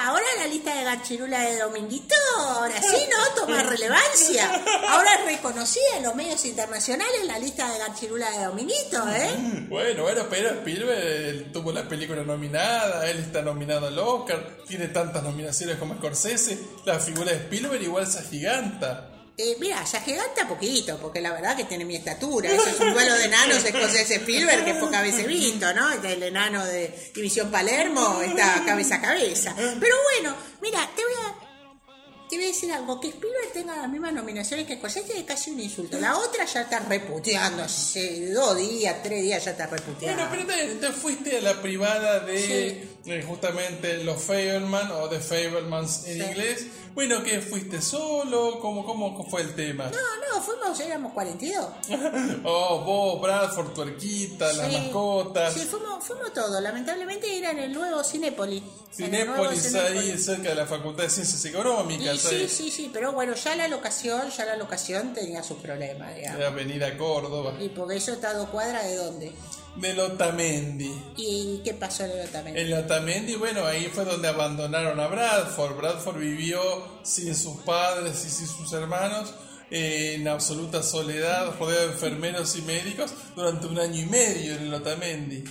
lista de Gachirula de Dominguito, ahora sí, ¿no? Toma relevancia. Ahora es reconocida en los medios internacionales la lista de Gachirula de Dominguito, ¿eh? Bueno, bueno, pero Spielberg tuvo la película nominada, él está nominado al Oscar, tiene tantas nominaciones como Scorsese, la figura de Spielberg igual se agiganta. Eh, mira, ya giganta poquito, porque la verdad que tiene mi estatura. Eso es un duelo de enanos escocés Spielberg que pocas veces he visto, ¿no? El enano de División Palermo está cabeza a cabeza. Pero bueno, mira, te voy a. Te voy a decir algo, que Spielberg tenga las mismas nominaciones que Scorsese es casi un insulto. La otra ya está reputeando, hace dos días, tres días ya está reputeando. Bueno, pero te, te fuiste a la privada de eh, justamente los Fableman o The Fablemans en Sí. inglés. Bueno, ¿qué fuiste solo? ¿Cómo, ¿Cómo fue el tema? No, no, fuimos, éramos 42. Oh, vos, Bradford, Tuerquita, las Sí. mascotas. Sí, fuimos, fuimos todos. Lamentablemente era en el nuevo Cinépolis. Cinépolis ahí Cinépolis. cerca de la Facultad de Ciencias Económicas, Y sí, sí, sí, pero bueno, ya la locación, ya la locación tenía sus problemas, digamos. Avenida Córdoba, Y porque eso está a dos cuadras de dónde. De Otamendi. ¿Y qué pasó en el Otamendi, bueno, ahí fue donde abandonaron a Bradford. Bradford vivió sin sus padres y sin sus hermanos eh, en absoluta soledad, rodeado de enfermeros y médicos durante un año y medio en el Otamendi.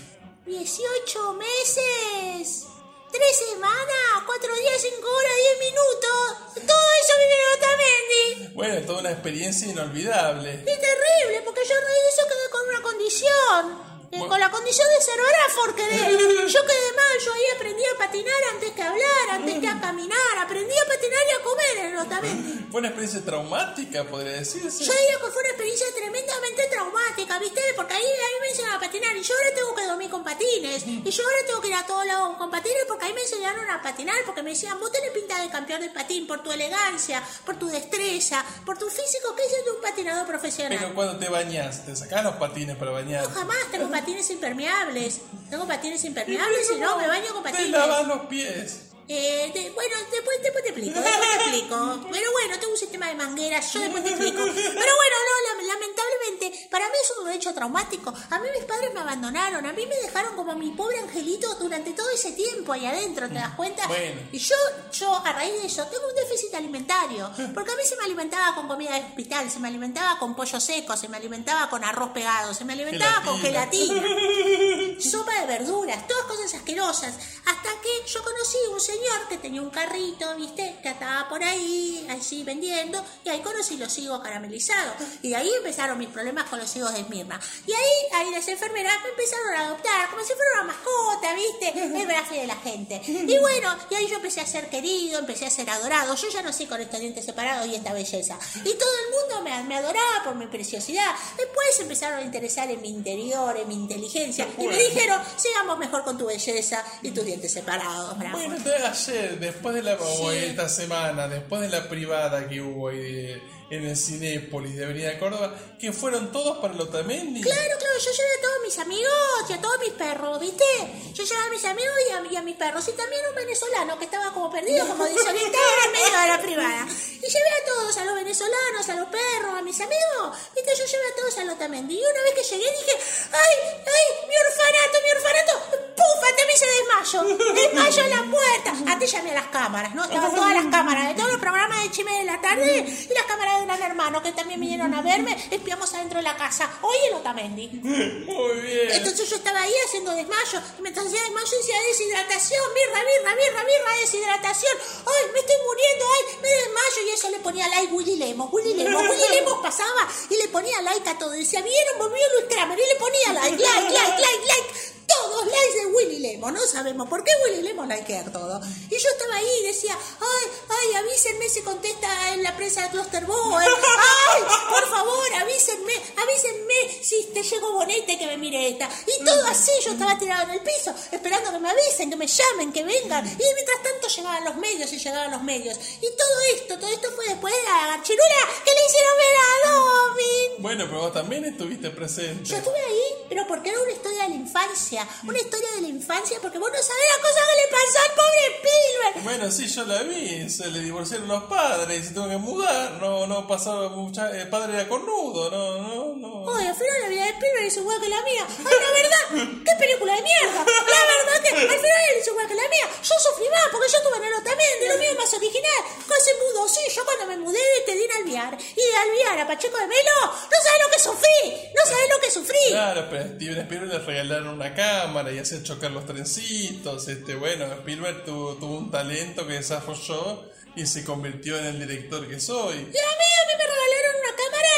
18 meses, 3 semanas, 4 días, 5 horas, 10 minutos. Todo eso vive en Otamendi. Bueno, toda una experiencia inolvidable. Es terrible, porque yo de eso quedé con una condición. Bueno. Con la condición de ser Bradford quedé. Yo quedé mal, yo ahí aprendí a patinar antes que hablar, antes que a caminar. Aprendí a patinar y a comer en Otamendi. Fue una experiencia traumática, podría decirse. Yo digo que fue una experiencia tremendamente traumática, ¿viste? Porque ahí, ahí me enseñaron a patinar y yo ahora tengo que dormir con patines. Y yo ahora tengo que ir a todos lados con patines porque ahí me enseñaron a patinar. Porque me decían, vos tenés pinta de campeón de patín por tu elegancia, por tu destreza, por tu físico, que es de un patinador profesional. Pero cuando te bañas, te sacás los patines para bañar. No, jamás tengo patines impermeables. Tengo patines impermeables y no, me baño con patines. lavas los pies. Eh, de- bueno, después, después te explico, después te explico. Pero bueno, tengo un sistema de mangueras, yo después te explico. Pero bueno, no, lam- lamentablemente, para mí es un hecho traumático. A mí mis padres me abandonaron, a mí me dejaron como mi pobre angelito durante todo ese tiempo ahí adentro, ¿te das cuenta? Bueno. Y yo, yo, a raíz de eso, tengo un déficit alimentario. Porque a mí se me alimentaba con comida de hospital, se me alimentaba con pollo seco, se me alimentaba con arroz pegado, se me alimentaba con Gelatina. gelatina sopa de verduras, todas cosas asquerosas. Hasta que yo conocí un señor que tenía un carrito, ¿viste? Que estaba por ahí, así vendiendo, y ahí conocí los higos caramelizados. Y de ahí empezaron mis problemas con los higos de Esmirna. Y ahí, ahí las enfermeras me empezaron a adoptar, como si fuera una mascota, ¿viste? El brazo de la gente. Y bueno, y ahí yo empecé a ser querido, empecé a ser adorado. Yo ya no sé con estos dientes separados y esta belleza. Y todo el mundo me, me adoraba por mi preciosidad. Después empezaron a interesar en mi interior, en mi inteligencia. Y me dijeron, sigamos mejor con tu belleza y tus dientes separados, bravo. Bueno, entonces ayer, después de la, o Sí. esta semana, después de la privada que hubo ahí de- en el Cinépolis de Avenida Córdoba, que fueron todos para el Otamendi. Claro, claro, yo llevé a todos mis amigos y a todos mis perros, ¿viste? Yo llevé a mis amigos y a, y a mis perros. Y también un venezolano que estaba como perdido, como desorientado en medio de la privada. Y llevé a todos, a los venezolanos, a los perros, a mis amigos. ¿Viste? Yo llevé a todos al Otamendi. Y una vez que llegué dije, ¡ay, ay, mi orfanato, mi orfanato! ¡Puf! Ante mí se desmayo. Desmayo en la puerta. Antes llamé a las cámaras, ¿no? Estaban todas las cámaras de todos los programas de Chime de la tarde y las cámaras de Gran Hermano que también vinieron a verme. Espiamos adentro de la casa. Hoy el Otamendi. Muy bien. Entonces yo estaba ahí haciendo desmayo. Y mientras hacía desmayo decía deshidratación, birra, birra, birra, birra, deshidratación. ¡Ay, me estoy muriendo! ¡Ay, me desmayo! Y eso le ponía like Willy Lemos, Willy Lemos. Willy Lemos pasaba y le ponía like a todo. Decía, ¿vieron? Volvió Luis Kramer. Y le ponía like, like, like, like, like. Todos likes de Willy Lemos. No sabemos por qué Willy Lemos likea todo. Y yo estaba ahí y decía, ¡ay, ay, avísenme si contesta en la prensa de Clusterboer! ¡Ay, por favor, avísenme, avísenme si te llegó Bonete que me mire esta! Y todo así, yo estaba tirado en el piso, esperando que me avisen, que me llamen, que vengan. Y mientras tanto llegaban los medios y llegaban los medios. Y todo esto, todo esto fue después de la garchirula que le hicieron ver a Domin. Bueno, pero vos también estuviste presente. Yo estuve ahí, pero porque era una historia de la infancia. Una historia de la infancia, porque vos no sabés la cosa que le pasó al pobre Spielberg. Bueno, sí, yo la vi, se le divorciaron los padres y se tuvo que mudar, no, no pasaba mucha, el padre era cornudo, no, no, no. Ay, al final la vida de Spielberg es igual que la mía. Ay, la verdad, qué película de mierda. La verdad que al final él es igual que la mía. Yo sufrí más porque yo tuve Nero también, de lo mío más original. Que se mudó, sí, yo cuando me mudé de Tedín Alviar y de Alviar a Pacheco de Melo, no sabés lo que sufrí, no sabés lo que sufrí. Claro, pero a Steven Spielberg le regalaron una cámara y hacía chocar los trencitos, este, bueno, Spielberg tuvo, tuvo un talento que desarrolló y se convirtió en el director que soy. Y a mí me regalaron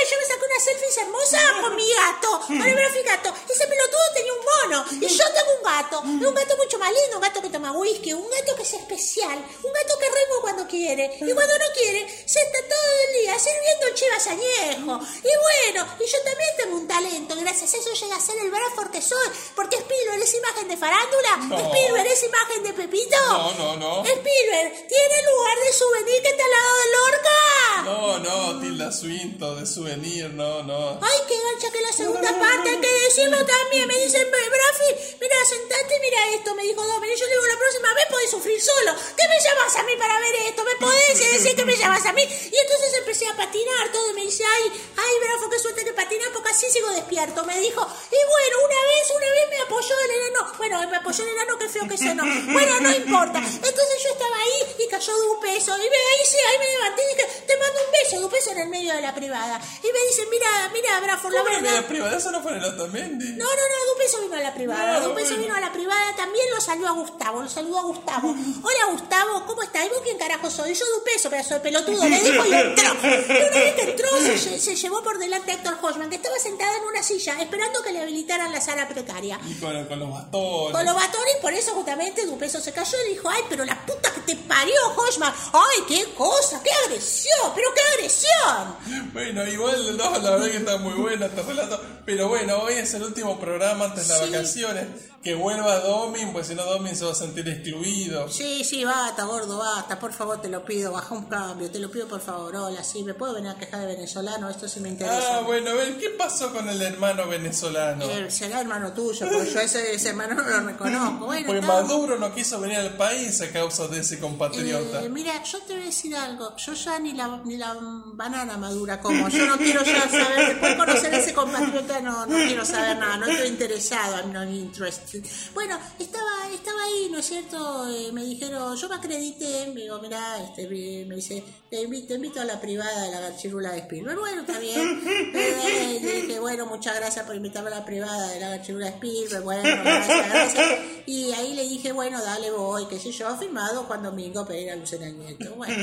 yo me saqué unas selfies hermosas con mi gato, con el Brafi gato. Ese pelotudo tenía un mono y yo tengo un gato. Y un gato mucho más lindo, un gato que toma whisky, un gato que es especial, un gato que remo cuando quiere. Y cuando no quiere, se está todo el día sirviendo chivas añejo. Y bueno, y yo también tengo un talento. Gracias a eso llegué a ser el Bradford que soy. Porque Spielberg es imagen de farándula. No. Spielberg es imagen de Pepito. No, no, no. Spielberg tiene lugar de souvenir que está al lado de Lorca. No, no, Tilda Swinton de souvenir, no, no. Ay, qué gancha que la segunda parte, hay que decirlo también. Me dicen, "Bra- Brafi, mira, sentate y mira esto. Me dijo Domen. Y yo digo, la próxima vez podés sufrir solo. ¿Qué me llamas a mí para ver esto? ¿Me podés decir que me llamas a mí? Y entonces empecé a patinar todo. Y me dice, ay, ay, Brafo, qué suerte que patinas porque así sigo despierto. Me dijo, y bueno, una vez, una vez me apoyó el enano. Bueno, me apoyó el enano, qué feo que sonó. Bueno, no importa. Entonces yo estaba ahí y cayó de un peso. Y me dice, ahí me levanté y dije, te mando un beso. De un beso en el medio de la privada. Y me dice, mira, mira, Brafo, la ¿Cómo era verdad. la privada? Eso no fue en el Otamendi. No, no, no, Dupeso vino a la privada. No, Dupeso bueno. vino a la privada, también lo saludó a Gustavo, lo saludó a Gustavo. Hola Gustavo, ¿cómo estás? ¿Y vos quién carajo soy? Yo Dupeso, pedazo de pelotudo, le dijo y entró. Y una vez que entró, se, lle- se llevó por delante a Héctor Hochman, que estaba sentada en una silla, esperando que le habilitaran la sala precaria. Y con, con los bastones. Con los batones, por eso justamente Dupeso se cayó y dijo, ay, pero la puta que te parió, Hochman. ¡Ay, qué cosa! ¡Qué agresión! ¡Pero qué agresión! Bueno, igual, no, la verdad que está muy bueno este relato. Pero bueno, hoy es el último programa antes de las Sí. vacaciones. Que vuelva Domin, pues si no Domin se va a sentir excluido. Sí, sí, basta, gordo, basta, por favor, te lo pido, baja un cambio, te lo pido por favor, hola, sí, ¿me puedo venir a quejar de venezolano? Esto sí me interesa. Ah, bueno, a ver, ¿qué pasó con el hermano venezolano? Eh, será hermano tuyo, porque yo ese, ese hermano no lo reconozco. Bueno, Pues Maduro no quiso venir al país a causa de ese compatriota. Eh, mira, yo te voy a decir algo. Yo ya ni la, ni la banana madura como. Yo no quiero ya saber. Después de conocer a ese compatriota, no, no quiero saber nada. No estoy interesado. I'm not interested. Bueno, estaba, estaba ahí, ¿no es cierto? Eh, me dijeron, yo me acredité. Me digo, mira, este, me dice, te invito, te invito a la privada de la garchirula de Spielberg. Bueno, está bien. Eh, le dije, bueno, muchas gracias por invitarme a la privada de la garchirula de Spielberg. Bueno, gracias, gracias. Y ahí le dije, bueno, dale, voy, qué sé yo, firmado Juan Domingo Pereira Lucena Nieto. Bueno,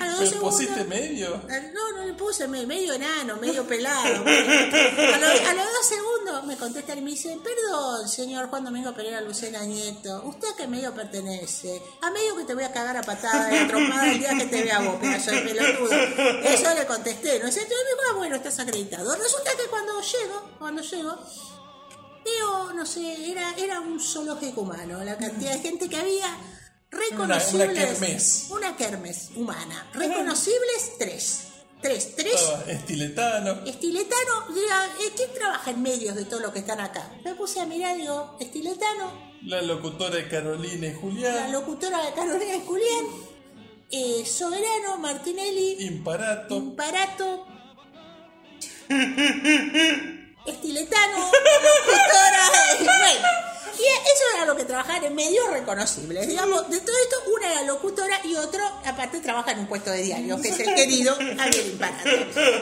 a los dos ¿Te pusiste segundos- medio? eh, No, no le puse me- medio enano, medio pelado. A, los- a los dos segundos me contestan y me dicen, perdón, señor Juan Domingo Pereira Lucena Nieto, ¿usted a qué medio pertenece? A medio que te voy a cagar a patada de trompada el día que te vea vos, pedazo de pelotudo. Eso le contesté, ¿no es cierto? Y me dijo, ah, bueno, estás acreditado. Resulta que cuando llego, cuando llego, veo, no sé, era, era un zoológico humano, la cantidad de gente que había. Reconocibles. una kermés. Una kermés humana. Reconocibles tres. Tres. Tres. Estaba estiletano. Estiletano, diga, eh, ¿quién trabaja en medios de todo lo que están acá? Me puse a mirar, digo, Estiletano, La locutora de Carolina y la Julián. locutora de Carolina y Julián, eh, Soberano, Martinelli, Imparato. Imparato, Estiletano, locutora, bueno. Y eso era lo que trabajaban en medios reconocibles. Digamos, de todo esto, una era locutora y otro, aparte, trabaja en un puesto de diario, que es el querido Javier Imparato.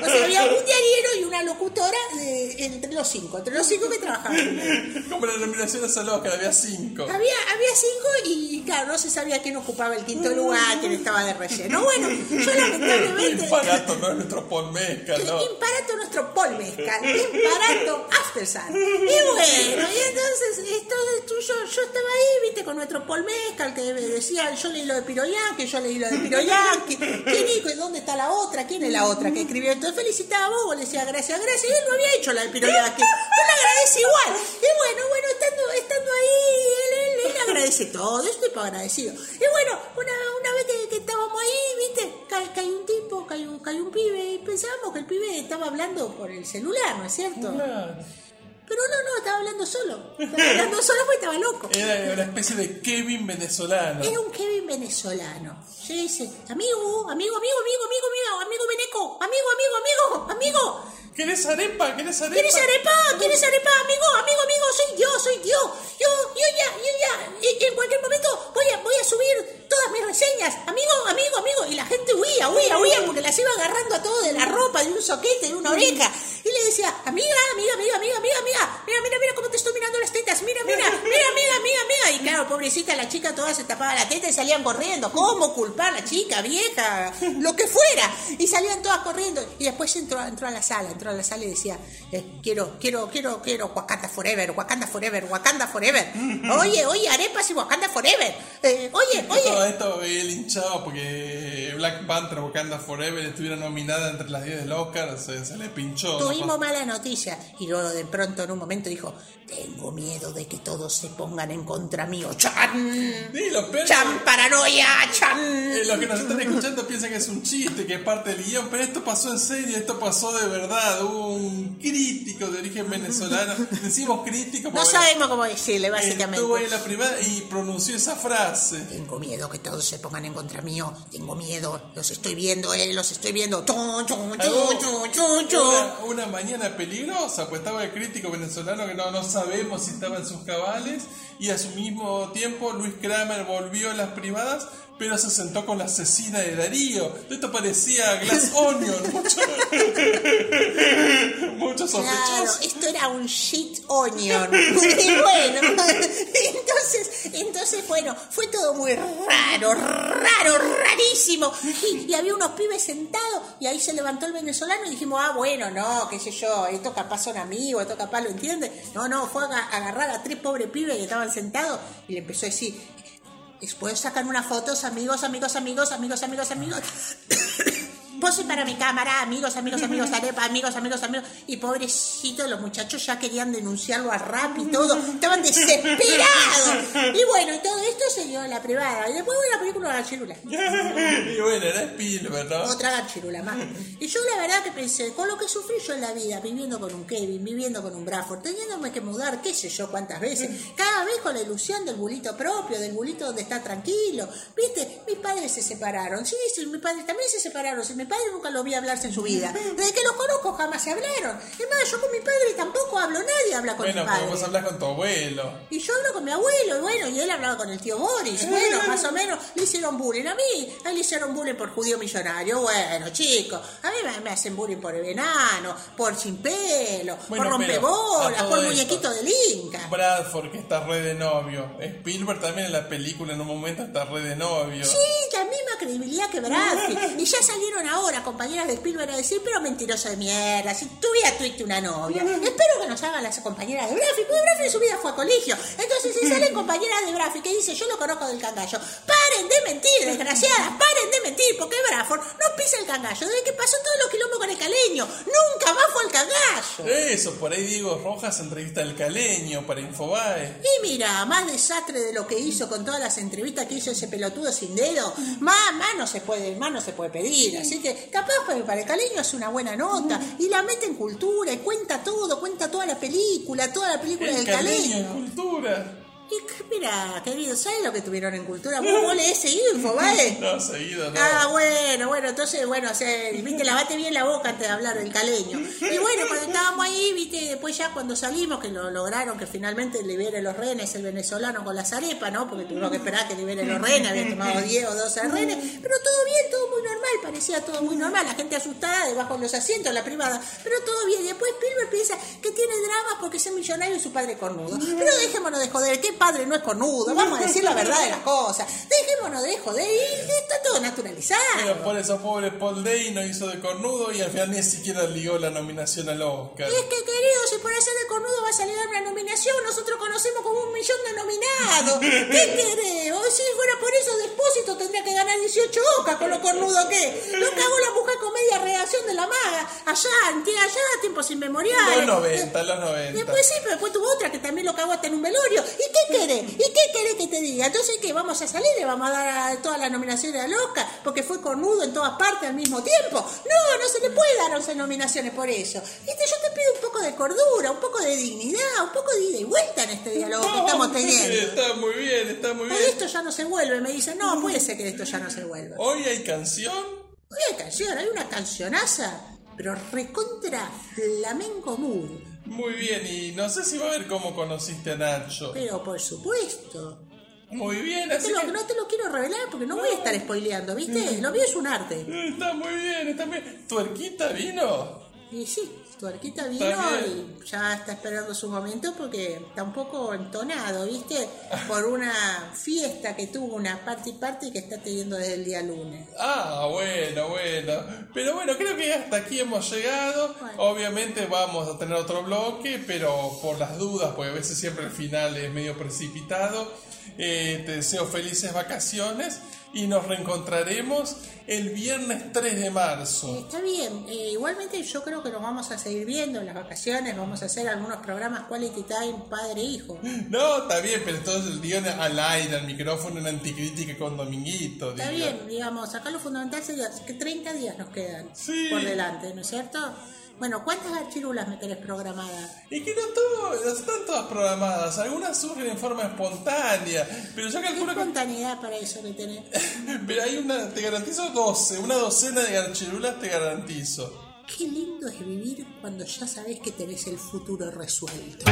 O sea, había un diariero y una locutora de- entre los cinco, entre los cinco que trabajaban. Como la nominación a Salón, que había cinco. Había, había cinco y, claro, no se sabía quién ocupaba el quinto lugar, quién estaba de relleno. Bueno, yo lamentablemente... Imparato no es nuestro Paul Mezcal, ¿no? Imparato nuestro Paul Mezcal, Imparato Aftersun. Y bueno, y entonces, entonces tú, yo, yo estaba ahí, viste, con nuestro Paul Mezcal, que decía, yo leí lo de Piroyanqui, yo leí lo de Piroyanqui, ¿quién dijo? ¿Y dónde está la otra? ¿Quién es la otra que escribió? Entonces felicitaba a Bobo, le decía gracias, gracias, y él no había hecho la de Piroyanqui. Yo le agradece igual. Y bueno, bueno, estando, estando ahí, él, él, él agradece todo, yo estoy agradecido. Y bueno, una, una vez que, que estábamos ahí, viste, cae, cae un tipo, cae un, cae un pibe, y pensábamos que el pibe estaba hablando por el celular, ¿no es cierto? Claro. Pero no, no, estaba hablando solo. Estaba hablando solo porque estaba loco. Era una especie de Kevin venezolano. Era un Kevin venezolano. Yo dice, amigo, amigo, amigo, amigo, amigo, amigo, amigo Beneco, amigo, amigo, amigo, amigo. ¿Querés arepa? ¿Querés arepa? ¿Quieres arepa? ¿Quieres arepa? Amigo, amigo, amigo, soy yo, soy yo. Yo, yo ya, yo ya, en cualquier momento voy a, voy a subir todas mis reseñas. Amigo, amigo, amigo. Y la gente huía, huía, huía, porque las iba agarrando a todo de la ropa, de un soquete, de una oreja. Y le decía, amiga, amiga, amiga, amiga, amiga, amiga, mira, mira, mira cómo te estoy mirando las tetas, mira, mira, mira, amiga, amiga, amiga. Y claro, pobrecita, la chica toda se tapaba la teta y salían corriendo. ¿Cómo culpar a la chica, vieja? Lo que fuera. Y salían todas corriendo. Y después entró, entró a la sala, entró a la sala y decía, eh, quiero, quiero, quiero, quiero Wakanda Forever, Wakanda Forever, Wakanda Forever. Oye, oye, arepas y Wakanda Forever. Eh, oye, Todo oye. esto él hinchado porque Black Panther Wakanda Forever estuviera nominada entre las 10 del Oscar, se, se le pinchó. ¿no? Tuvimos mala noticia. Y luego de pronto en un momento dijo, tengo miedo de que todos se pongan en contra mío. ¡Chan! Sí, ¡Chan paranoia! ¡Chan! eh, los que nos están escuchando piensan que es un chiste, que es parte del guion, pero esto pasó en serio, esto pasó de verdad. Hubo un crítico de origen venezolano, decimos crítico No sabemos cómo decirle, básicamente. estuvo ahí en la privada y pronunció esa frase. Tengo miedo que todos se pongan en contra mío. Tengo miedo. Los estoy viendo, eh, los estoy viendo. Una mañana peligrosa, pues estaba el crítico venezolano que no, no sabemos si estaba en sus cabales y a su mismo tiempo Luis Kramer volvió a las privadas pero se sentó con la asesina de Darío. Esto parecía Glass Onion, mucho, mucho Claro, sospechoso. esto era un shit onion. Y bueno, entonces, entonces, bueno, fue todo muy raro, raro, rarísimo. Y, y había unos pibes sentados y ahí se levantó el venezolano y dijimos, ah, bueno, no, qué sé yo, esto capaz son amigos, esto capaz lo entiende. No, no, fue a aga- agarrar a tres pobres pibes que estaban sentados y le empezó a decir, Después sacan unas fotos, amigos, amigos, amigos, amigos, amigos, amigos. Pose para mi cámara, amigos, amigos, amigos, arepa, amigos, amigos, amigos. Y pobrecitos, los muchachos ya querían denunciarlo a rap y todo. Estaban desesperados. Y bueno, y todo esto se dio en la privada. Y después hubo la película de la chirula. y bueno, era Spielberg, ¿no? Otra garchirula más. Y yo la verdad que pensé, con lo que sufrí yo en la vida, viviendo con un Kevin, viviendo con un Bradford, teniéndome que mudar, qué sé yo cuántas veces, cada vez con la ilusión del bulito propio, del bulito donde está tranquilo. ¿Viste? Mis padres se separaron. Sí, sí, mis padres también se separaron. Mi padre nunca lo vi hablarse en su vida. Desde que los conozco jamás se hablaron. Es más, yo con mi padre tampoco hablo, nadie habla con Bueno, mi pero padre. vos hablas con tu abuelo. Y yo hablo con mi abuelo, y bueno, y él hablaba con el tío Boris. Bueno, más o menos le hicieron bullying a mí. A él le hicieron bullying por judío millonario. Bueno, chicos, a mí me, hacen bullying por el enano, por sin pelo, Bueno, por rompebolas, por muñequito del Inca. Bradford, que está re de novio. Spielberg también en la película en un momento está re de novio. Sí, la misma credibilidad que Bradfield. Y ya salieron ahora compañeras de Spielberg a decir, pero mentiroso de mierda, si tuviera tuviste una novia. Espero que nos hagan las compañeras de Bradfield, porque Bradfield en su vida fue a colegio. Entonces, si salen compañeras de Bradfield que dicen, yo lo conozco del cangallo, paren de mentir, desgraciadas, paren de mentir, porque Bradford no pisa el cangallo. Desde que pasó todos los quilombos con el caleño, nunca más fue al cangallo. Eso, por ahí Diego Rojas entrevista al caleño para Infobae. Y mira, más desastre de lo que hizo con todas las entrevistas que hizo ese pelotudo sin dedo, más, más no se puede, más no se puede pedir. Así que capaz para, el caleño es una buena nota y la mete en cultura y cuenta todo, cuenta toda la película, toda la película El del caleño en caleño. cultura. Y mira, querido, ¿sabes lo que tuvieron en cultura? ¿Vos, vos lees info, ¿vale? No, seguido, no. Ah, bueno, bueno, entonces, bueno, o sea, viste, lavate bien la boca antes de hablar del caleño. Y bueno, cuando estábamos ahí, viste, después ya cuando salimos, que lo lograron, que finalmente libere los renes el venezolano con las arepas, ¿no? Porque tuvimos que esperar que libere los renes, había tomado 10 o 12 renes, pero todo bien, todo muy normal, parecía todo muy normal, la gente asustada debajo de los asientos, en la privada, pero todo bien. Y después Spielberg piensa que tiene drama porque es millonario y su padre cornudo. Pero dejémonos de joder, ¿qué padre no es cornudo? Vamos a decir la verdad de las cosas. Dejémonos de joder está todo naturalizado. Pero por eso pobre Paul Day no hizo de cornudo y al final ni siquiera ligó la nominación al Oscar. Es que, querido, si por hacer de cornudo va a salir una nominación, nosotros conocemos como un millón de nominados. ¿Qué querés? Si fuera por eso, Despósito tendría que ganar 18 Oscars con lo cornudo que. Lo cagó la mujer comedia reacción de la maga. Allá, allá, tiempos inmemoriales. Los 90, los 90. Después sí, pero después tuvo otra que también lo cagó hasta en un velorio. ¿Y qué querés? ¿Y qué querés que te diga? Entonces, ¿qué? ¿Vamos a salir y vamos a dar a todas las nominaciones a Oscar? Porque fue cornudo en todas partes al mismo tiempo. No, no se le puede dar 11 nominaciones por eso. Viste, yo te pido un poco de cordura, un poco de dignidad, un poco de ida y vuelta en este diálogo que estamos teniendo. Está muy bien, está muy Hoy bien. esto ya no se vuelve, me dicen, no, puede ser que esto ya no se vuelva. Hoy hay canción. Hoy hay canción, hay una cancionaza, pero recontra flamenco mood. Muy bien, y no sé si va a ver cómo conociste a Nacho. Pero por supuesto. Muy bien, así te, lo, que... no te lo quiero revelar porque no voy a estar spoileando, ¿viste? Lo mío es un arte. Está muy bien, está muy bien. ¿Tuerquita vino? Y sí, tu arquita vino y ya está esperando su momento porque está un poco entonado, ¿viste? Por una fiesta que tuvo, una party party que está teniendo desde el día lunes. Ah, bueno, bueno. Pero bueno, creo que hasta aquí hemos llegado. Bueno. Obviamente vamos a tener otro bloque, pero por las dudas, porque a veces siempre el final es medio precipitado. eh, te deseo felices vacaciones y nos reencontraremos el viernes 3 de marzo. Está bien, eh, igualmente yo creo que nos vamos a seguir viendo en las vacaciones, vamos a hacer algunos programas Quality Time padre-hijo. No, está bien, pero entonces el guion al aire, al micrófono, en anticrítica con Dominguito. Está digo. bien, digamos, acá lo fundamental sería que 30 días nos quedan Sí. por delante, ¿no es cierto? Bueno, ¿cuántas archirulas me tenés programadas? Y que no, todo, no están todas programadas, algunas surgen en forma espontánea, pero yo ¿Qué calculo que espontaneidad para eso que tenés? Pero hay una, te garantizo 12, una docena de archirulas te garantizo. Qué lindo es vivir cuando ya sabés que tenés el futuro resuelto.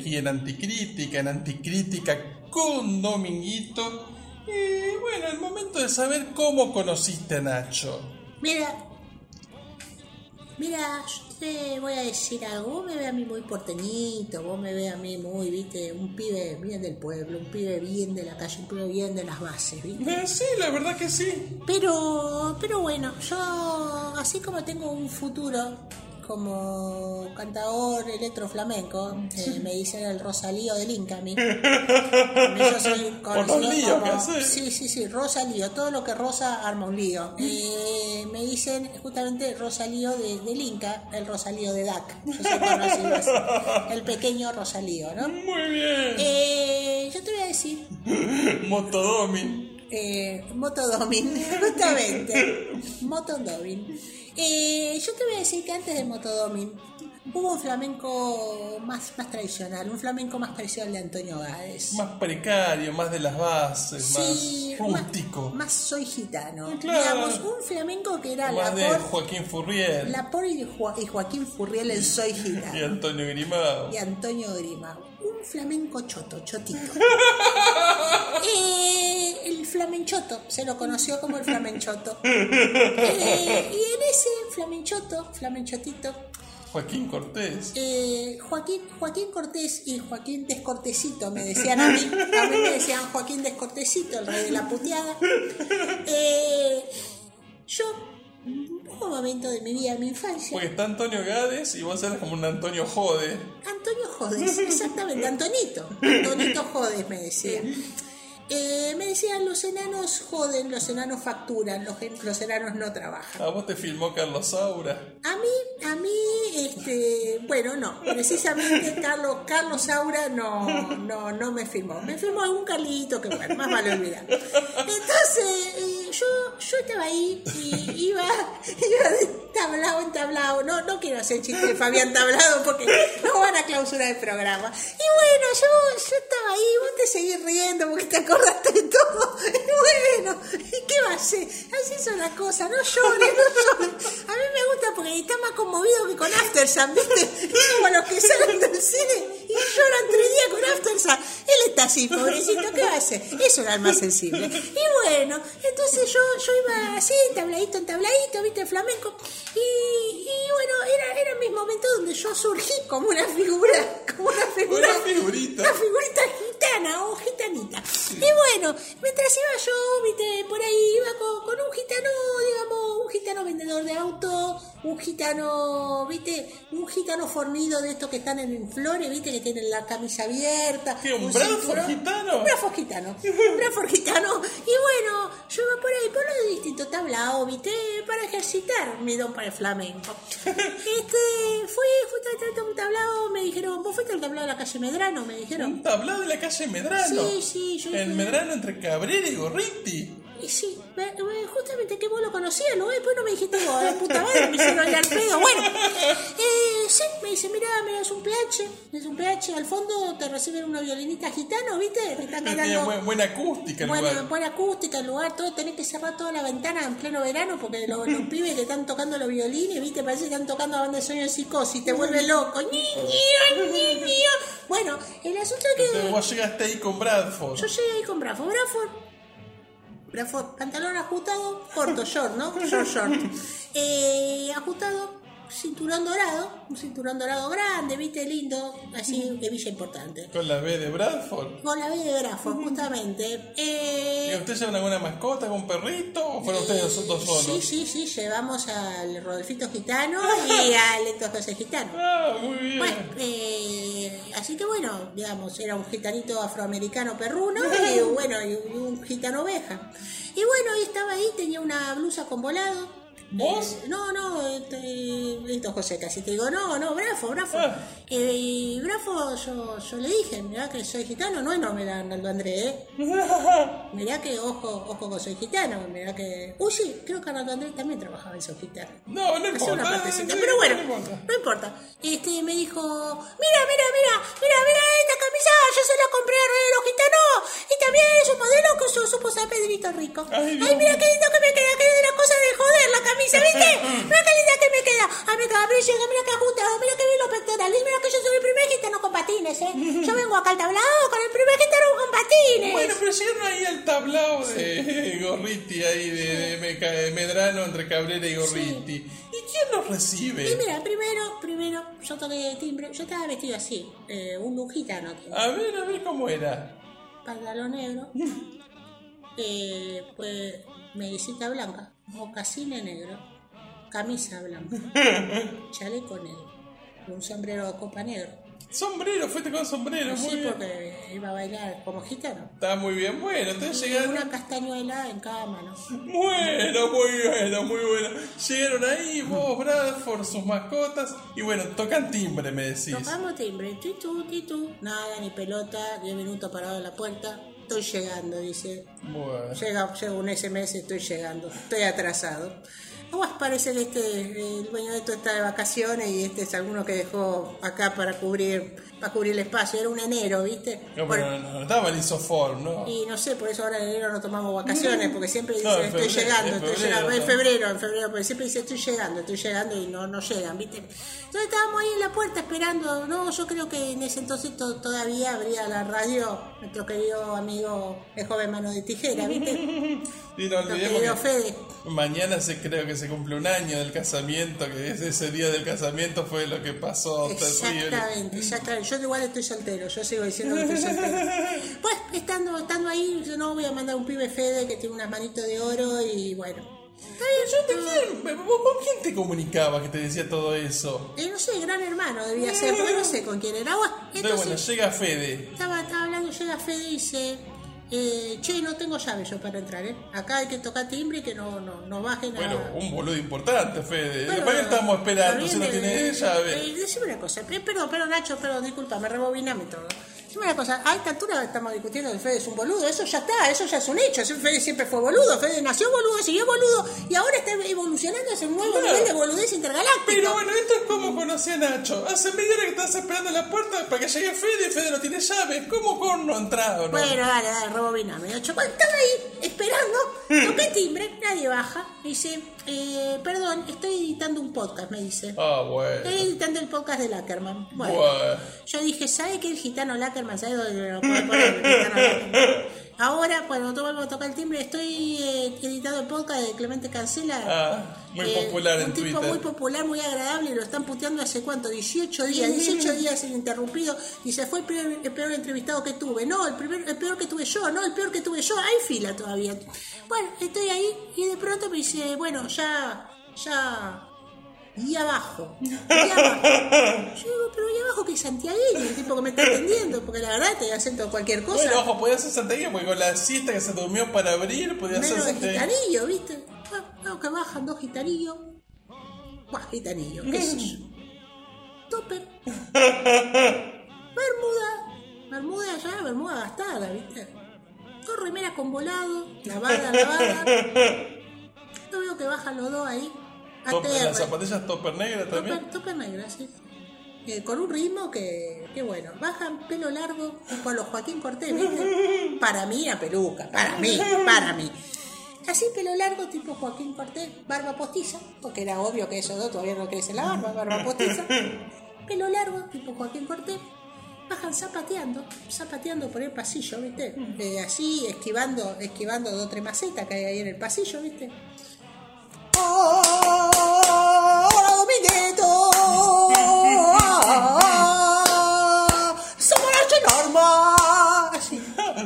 Aquí en Anticrítica, en Anticrítica con Dominguito. Y bueno, el momento de saber cómo conociste a Nacho. Mira, mira, yo te voy a decir algo. Vos me ves a mí muy porteñito, vos me ves a mí muy, viste, un pibe bien del pueblo, un pibe bien de la calle, un pibe bien de las bases, viste. Eh, sí, la verdad que sí. Pero, pero bueno, yo así como tengo un futuro como cantador electroflamenco, eh, me dicen el Rosalío del Inca a mí. Yo soy conocido como- que. Sí, sí, sí, Rosalío, todo lo que rosa arma un lío. Eh, me dicen justamente Rosalío de, del Inca, el Rosalío de DAC. Yo soy conocido así, el pequeño Rosalío, ¿no? Muy bien. Eh, yo te voy a decir Motodomi. eh, Motodomin, justamente. Motodomin. Eh, yo te voy a decir que antes de Motodomin hubo un flamenco más, más tradicional, un flamenco más parecido al de Antonio Gades. Más precario, más de las bases, Sí, más rústico. Más, más soy gitano. Claro. Digamos, un flamenco que era Más la de por, Joaquín Furriel la por y, Jo- y Joaquín Furriel en Soy y Gitano. Antonio Grimao. Y Antonio Grima. Un flamenco choto, chotito. Eh, el flamenchoto, se lo conoció como el flamenchoto. Eh, y en ese flamenchoto, flamenchotito, Joaquín Cortés. eh, Joaquín, Joaquín Cortés y Joaquín Descortesito me decían a mí, a mí me decían Joaquín Descortesito, el rey de la puteada. Eh, yo, un momento de mi vida, mi infancia, Porque está Antonio Gades y vos eras como un Antonio Jode. Antonio Jodes, exactamente, Antonito. Antonito Jodes me decía. Eh, me decían, los enanos joden, los enanos facturan, los, los enanos no trabajan. A vos te filmó Carlos Saura. A mí, a mí, este, bueno, no, precisamente Carlos, Carlos Saura no, no, no me filmó. Me filmó algún Carlito que bueno, más vale olvidar. Entonces, eh, yo, yo estaba ahí y iba, iba de tablado en tablado. No, no quiero hacer chiste de Fabián Tablado porque no van a clausurar el programa. Y bueno, yo, yo estaba ahí, vos te seguís riendo porque te acordaste de todo. Y bueno, ¿y qué va a hacer? Así son las cosas, no llores, no llores. A mí me gusta porque está más conmovido que con Aftersun, ¿viste? Es como los que salen del cine y lloran tres días con Aftersun. Él está así, pobrecito, ¿qué va a hacer? Es un alma sensible. Y bueno, entonces yo, yo iba así, tabladito en tabladito, ¿viste? Flamenco. Y, y bueno, era, era mis momentos donde yo surgí como una figura, como una figura. Una figurita. Una figurita gitana o gitanita. Y bueno, mientras iba yo, viste, por ahí iba con, con un gitano, digamos, un gitano vendedor de auto, un gitano, viste, un gitano fornido de estos que están en flores, viste, que tienen la camisa abierta. ¿Qué, un Bradford gitano? Un Bradford gitano. Un Bradford gitano. Y bueno, yo iba por ahí, por los distintos tablados, viste, para ejercitar mi don para el flamenco. Este, fui, fui a un tablado, me dijeron, ¿vos fuiste al tablado de la calle Medrano? Me dijeron. Un tablado de la calle Medrano. Sí, sí, yo En fui. Medrano entre Cabrera y Gorriti. Y sí, me- me- justamente que vos lo conocías, ¿no? Después no me dijiste vos, la puta madre, me hicieron ir al pedo. Bueno, eh, sí, me dice, mirá, mirá, es un PH, es un PH, al fondo te reciben una violinista gitano, ¿viste? Que está Tiene cantando buen- buena acústica el buena, lugar. buena acústica, el lugar, todo, tenés que cerrar toda la ventana en pleno verano porque los, los pibes que están tocando los violines, ¿viste? Parece que están tocando a banda de sueño de psicosis, te vuelve loco. Ñi, ñi. Bueno, el asunto es que... Entonces vos llegaste ahí con Bradford. Yo llegué ahí con. Brafo, Brafo, pantalón ajustado, corto, short, ¿no? Short, short. Eh, ajustado, cinturón dorado, un cinturón dorado grande, viste, lindo, así, de villa importante. Con la B de Bradford. Con la B de Brafo, justamente. ¿Y Eh, usted llevan alguna mascota, algún perrito? ¿O fueron ustedes dos solos? Sí, sí, sí, llevamos al Rodolfito Gitano y al Héctor José Gitano. Ah, muy bien. Bueno, eh, así que bueno, digamos, era un gitanito afroamericano perruno y bueno, y un gitano oveja. Y bueno, y estaba ahí, tenía una blusa con volado. Eh, no, no, este, listo José, casi te digo, no, no, Brafo, Brafo. Ah. Eh, y Brafo, yo, yo le dije, mirá que soy gitano, no es no, mirá, Arnaldo André, ¿eh? Mirá que ojo, ojo que soy gitano, mirá que... Uy, sí, creo que Arnaldo Andrés también trabajaba en Soy Gitano. No, no importa. una partecita, sí, pero bueno, no importa. no importa. Este me dijo, mira, mira, mira, mira, mira esta camisa, yo se la compré a de los Gitanos y también es un modelo que su supo San Pedrito Rico. Ay, mira qué lindo que me queda, que es la cosa de joder la camisa, ¿viste? Mira qué linda que me queda. Ay, mira qué brillo, mira qué ajustado, mira qué bien los pectorales, mira que yo Yo vengo acá al tablado con el primer gitano con patines. Bueno, pero llegaron ahí al tablao de Gorriti, ahí de, de Meca- de Medrano entre Cabrera y Gorriti. ¿Y quién los Y recibe? mira, primero, primero, yo toqué timbre, yo estaba vestido así, eh, un gitano, A ver, a ver cómo era. pantalón negro, eh, pues medicita blanca, mocasines negro, camisa blanca, chaleco negro, un sombrero de copa negro. Sombrero, fuiste con sombrero, muy Sí, bien. porque iba a bailar como gitano. Está muy bien, bueno, entonces Y llegaron. una castañuela en cada mano. Bueno, muy bueno, muy bueno. Llegaron ahí, vos, Bradford, sus mascotas. Y bueno, tocan timbre, me decís. Tocamos timbre, titu, titu, nada, ni pelota, 10 minutos parado en la puerta. Estoy llegando, dice. Bueno. Llega, llega un SMS, estoy llegando, estoy atrasado. Vos parece que este, el dueño de esto está de vacaciones y este es alguno que dejó acá para cubrir, para cubrir el espacio. Era un enero, ¿viste? No, Bueno, pero no, no estaba el isoform, ¿no? y no sé, por eso ahora en enero no tomamos vacaciones, porque siempre dice No, en estoy febrero, llegando, en estoy llegando, en febrero, en febrero, porque siempre dice estoy llegando, estoy llegando y no, no llegan, ¿viste? Entonces estábamos ahí en la puerta esperando, no, yo creo que en ese entonces to- todavía habría la radio, nuestro querido amigo el joven mano de tijera, ¿viste? Y no olvidemos que Fede. mañana se creo que se cumple un año del casamiento, que ese, día del casamiento fue lo que pasó terrible. Exactamente, exactamente. Yo igual estoy soltero, yo sigo diciendo que estoy soltero. Pues estando, estando ahí, yo no voy a mandar un pibe Fede que tiene unas manitos de oro y bueno. Yo te quiero. ¿Vos con quién te comunicabas que te decía todo eso? Eh, no sé, gran hermano debía ser, porque no sé con quién era. Entonces, bueno, llega Fede. estaba, estaba hablando, llega Fede y dice, eh, che, no tengo llave yo para entrar, ¿eh? Acá hay que tocar timbre y que no, no, no bajen a... Bueno, un boludo importante, Fede. Bueno, ¿Para qué estamos esperando si no tiene eh, llave? eh, decime una cosa, perdón, perdón, Nacho, perdón, disculpa, me rebobiname todo. Decime una cosa, a esta altura estamos discutiendo que Fede es un boludo, eso ya está, eso ya es un hecho. Fede siempre fue boludo, Fede nació boludo, siguió boludo y ahora está evolucionando hacia un nuevo Claro. nivel de boludez intergaláctico. Pero bueno, esto es como conocí a Nacho. Hace media hora que estás esperando en la puerta para que llegue Fede y Fede no tiene llave. ¿Cómo con no ha entrado? No? Bueno, dale, dale, rebobiname. Nacho. Bueno, estaba ahí esperando, toqué timbre, nadie baja. Me dice, eh, perdón, estoy editando un podcast, me dice. Ah, Estoy bueno. editando el podcast de Lackerman. Bueno, Bueno. yo dije, ¿sabe que el gitano Lackerman? ¿Sabe dónde lo puede poner el? Ahora, cuando tú vuelvo a tocar el timbre, estoy eh, editando el podcast de Clemente Cancela. Ah, muy Eh, popular en un tipo Twitter. muy popular, muy agradable, y lo están puteando hace cuánto, 18 días, 18 días ininterrumpido, y se fue el peor, el peor entrevistado que tuve, no, el, primer, el peor que tuve yo, no, el peor que tuve yo, hay fila todavía. Bueno, estoy ahí, y de pronto me dice, bueno, ya, ya, y abajo, y abajo. Yo digo, pero y abajo que es santiagueño, el tipo que me está atendiendo, porque la verdad te acento cualquier cosa. Bueno, ojo, podía ser santiagueño porque con la siesta que se durmió para abrir, podía ser santiagueño. gitanillo, ¿viste? Bueno, veo que bajan dos gitanillos. Buah, gitanillo, qué sé yo. Topper. Bermuda. Bermuda ya, bermuda gastada, ¿viste? Dos remeras con volado, lavada, lavada. Yo veo que bajan los dos ahí. Top- las zapatillas topper negras también. Topper, topper negra, sí. Eh, con un ritmo que, que bueno, bajan pelo largo tipo a los Joaquín Cortés, ¿viste? Para mí a peluca, para mí, para mí. Así pelo largo tipo Joaquín Cortés, barba postiza, porque era obvio que esos dos todavía no crecen la barba, barba postiza. Pelo largo tipo Joaquín Cortés, bajan zapateando, zapateando por el pasillo, ¿viste? Eh, así esquivando, esquivando dos o tres macetas que hay ahí en el pasillo, ¿viste? ¡Hola,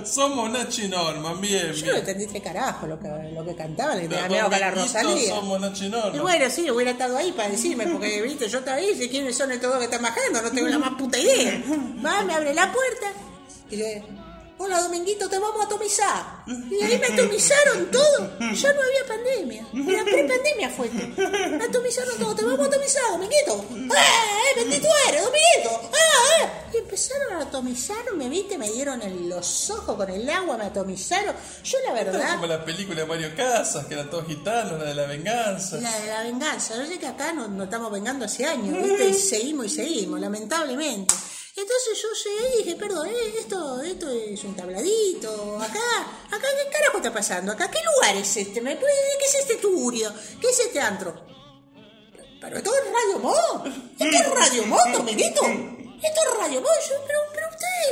Somos Nachi Norman, bien, Yo no bien. entendí tres carajos lo que, lo que cantaban, que tenía miedo con la Rosalía. Somos Nachi Y Norman. bueno, sí, hubiera estado ahí para decirme, porque, viste, yo estaba ahí, sé quiénes son estos dos que están bajando, no tengo la más puta idea. Va, me abre la puerta y dice, hola Dominguito, te vamos a atomizar. Y ahí me atomizaron todo. Ya no había pandemia. La pre-pandemia fue esto. Me atomizaron todo, te vamos a atomizar, Dominguito. ¡Ah, eh, bendito eres, Dominguito! ¡Ah, eh! Y empezaron a atomizarme, viste, me dieron en los ojos con el agua, me atomizaron. Yo la verdad... como la película de Mario Casas, que eran todos gitanos, la de la venganza. La de la venganza. Yo sé que acá nos, nos estamos vengando hace años, ¿viste? Y seguimos y seguimos, lamentablemente. Entonces yo llegué y dije, perdón, eh, esto, esto es un tabladito. Acá, acá, ¿qué carajo está pasando? ¿Acá qué lugar es este? ¿Me puede decir qué es este tugurio? ¿Qué es este antro? Pero esto es Radio Mo. Esto es Radio Mo, Dominguito. Esto es Radio Mo. Yo, pero,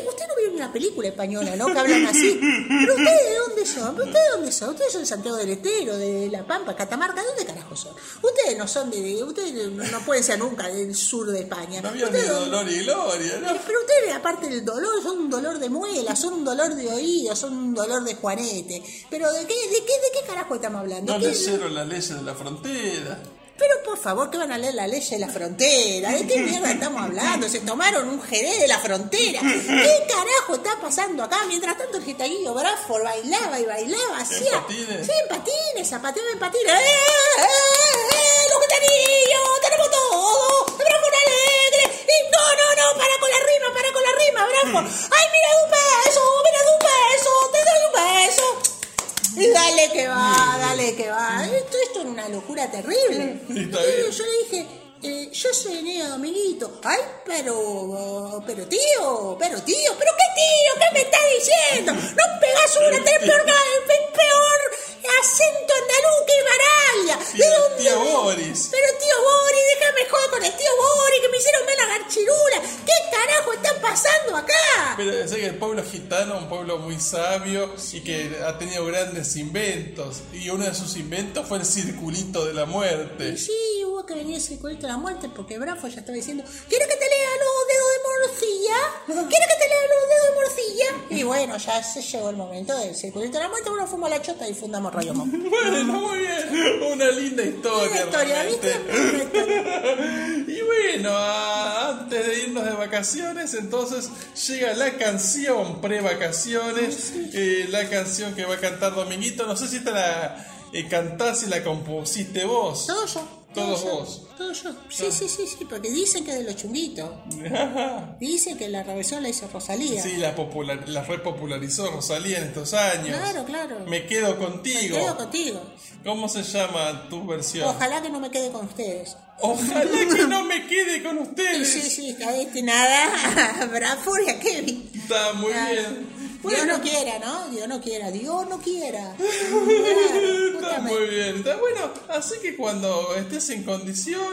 ustedes una película española, ¿no? Que hablan así. Pero ustedes de dónde son? ¿Pero ¿Ustedes de dónde son? Ustedes son de Santiago del Estero, de La Pampa, Catamarca, ¿de dónde carajo son? Ustedes no son de, de- ustedes no pueden ser nunca del sur de España. No había ni dolor y gloria, ¿no? pero ustedes, aparte del dolor, son un dolor de muela, son un dolor de oído, son un dolor de juanete. Pero ¿de qué, de qué, de qué carajo estamos hablando? No ¿Qué- leyeron las leyes de la frontera. Pero por favor, que van a leer la ley de la frontera? ¿De qué mierda estamos hablando? Se tomaron un jerez de la frontera. ¿Qué carajo está pasando acá? Mientras tanto el gitaguillo Bradford bailaba y bailaba, hacía... patines? Sí, en patines, zapateaba en patines. ¡Eh, eh, eh! ¡Los gitaguillos! ¡Tenemos todo! ¡Bradford alegre! Y no, no, no, para con la rima, para con la rima, Bradford. ¡Ay, mira un beso! ¡Mira un beso! ¡Te doy un beso! Y dale que va, dale que va. Esto, esto es una locura terrible. Sí, está Y bien. yo le dije, eh, yo soy Neo Dominguito. Ay, pero, pero tío, pero tío, pero qué tío, ¿qué me estás diciendo? No pegas una, tenés peor, peor acento andaluz que Baralla. Sí, ¿De el dónde? tío? Boris. Pero tío Boris, déjame joder con el tío Boris, que me hicieron ver la garchirula. ¿Qué carajo está pasando acá? Pero sé que el pueblo gitano es un pueblo muy sabio y que ha tenido grandes inventos. Y uno de sus inventos fue el circulito de la muerte. Y sí, hubo que venir ese cuento de la muerte porque Brafo ya estaba diciendo, ¿quieres que te lea los dedos de morcilla? ¿Quieres que te lea los dedos de morcilla? Y bueno, ya se llegó el momento del circulito de la muerte, uno fumó la chota y fundamos Bueno, muy bien. Una linda historia. Una historia, ¿viste? Una historia. Y bueno, antes de irnos de vacaciones, entonces llega la canción pre-vacaciones, eh, la canción que va a cantar Dominguito. No sé si te la eh, cantás y la compusiste vos. Todo yo. Todos todo vos. Todo yo. Sí, sí, sí, sí, porque dicen que de los chunguitos. Dicen que la reversión la hizo Rosalía. Sí, la, popular, la repopularizó Rosalía en estos años. Claro, claro. Me quedo contigo. Quedo contigo. ¿Cómo se llama tu versión? Ojalá que no me quede con ustedes. Ojalá que no me quede con ustedes. sí, sí, está destinada a Bradford y a Kevin. Está muy Claro. bien. Dios Bueno, no quiera, ¿no? Dios no quiera, Dios no quiera. Está muy bien, está bueno. Así que cuando estés en condiciones,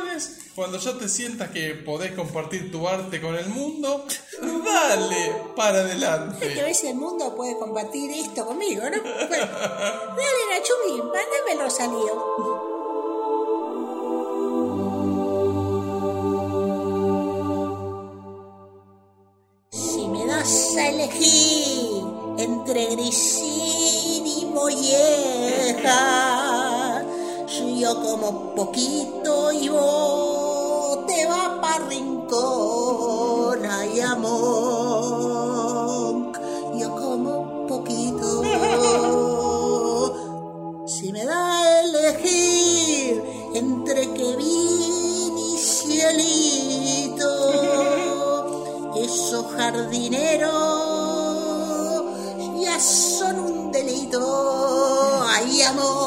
cuando ya te sientas que podés compartir tu arte con el mundo, dale para Hay que adelante. ver si el mundo puede compartir esto conmigo, ¿no? Bueno, dale, Nachumi, mándame Rosalío. Si me das a elegir entre Grisín y Molleja, yo como poquito y vos te va pa' rincón, ay amor, yo como poquito. Si me da elegir entre Kevin y Cielito, esos jardineros ya son un delito. Ay, amor,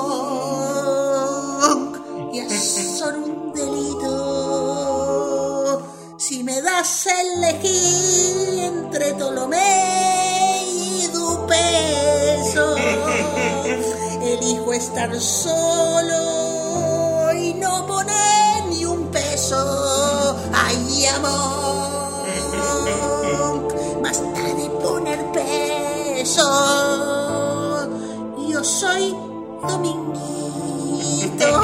estar solo y no poner ni un peso. Ay, amor, basta de poner peso. Yo soy Dominguito.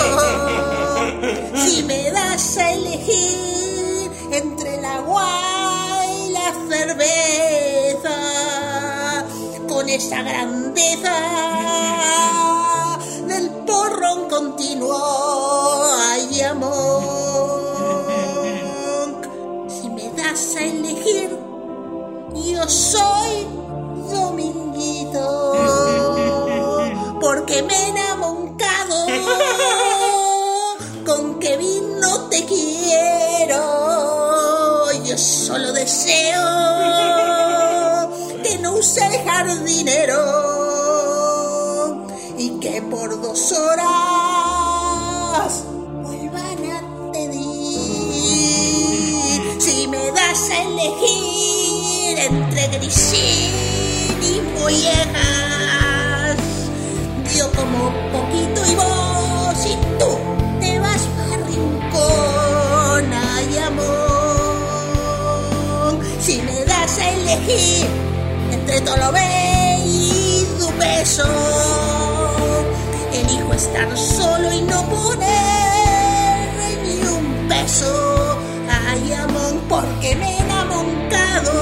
Si me das a elegir entre el agua y la cerveza, con esa grandeza yo entre todo lo bello peso. Elijo estar solo y no poner ni un peso. Ay, amor, porque me he enamorado.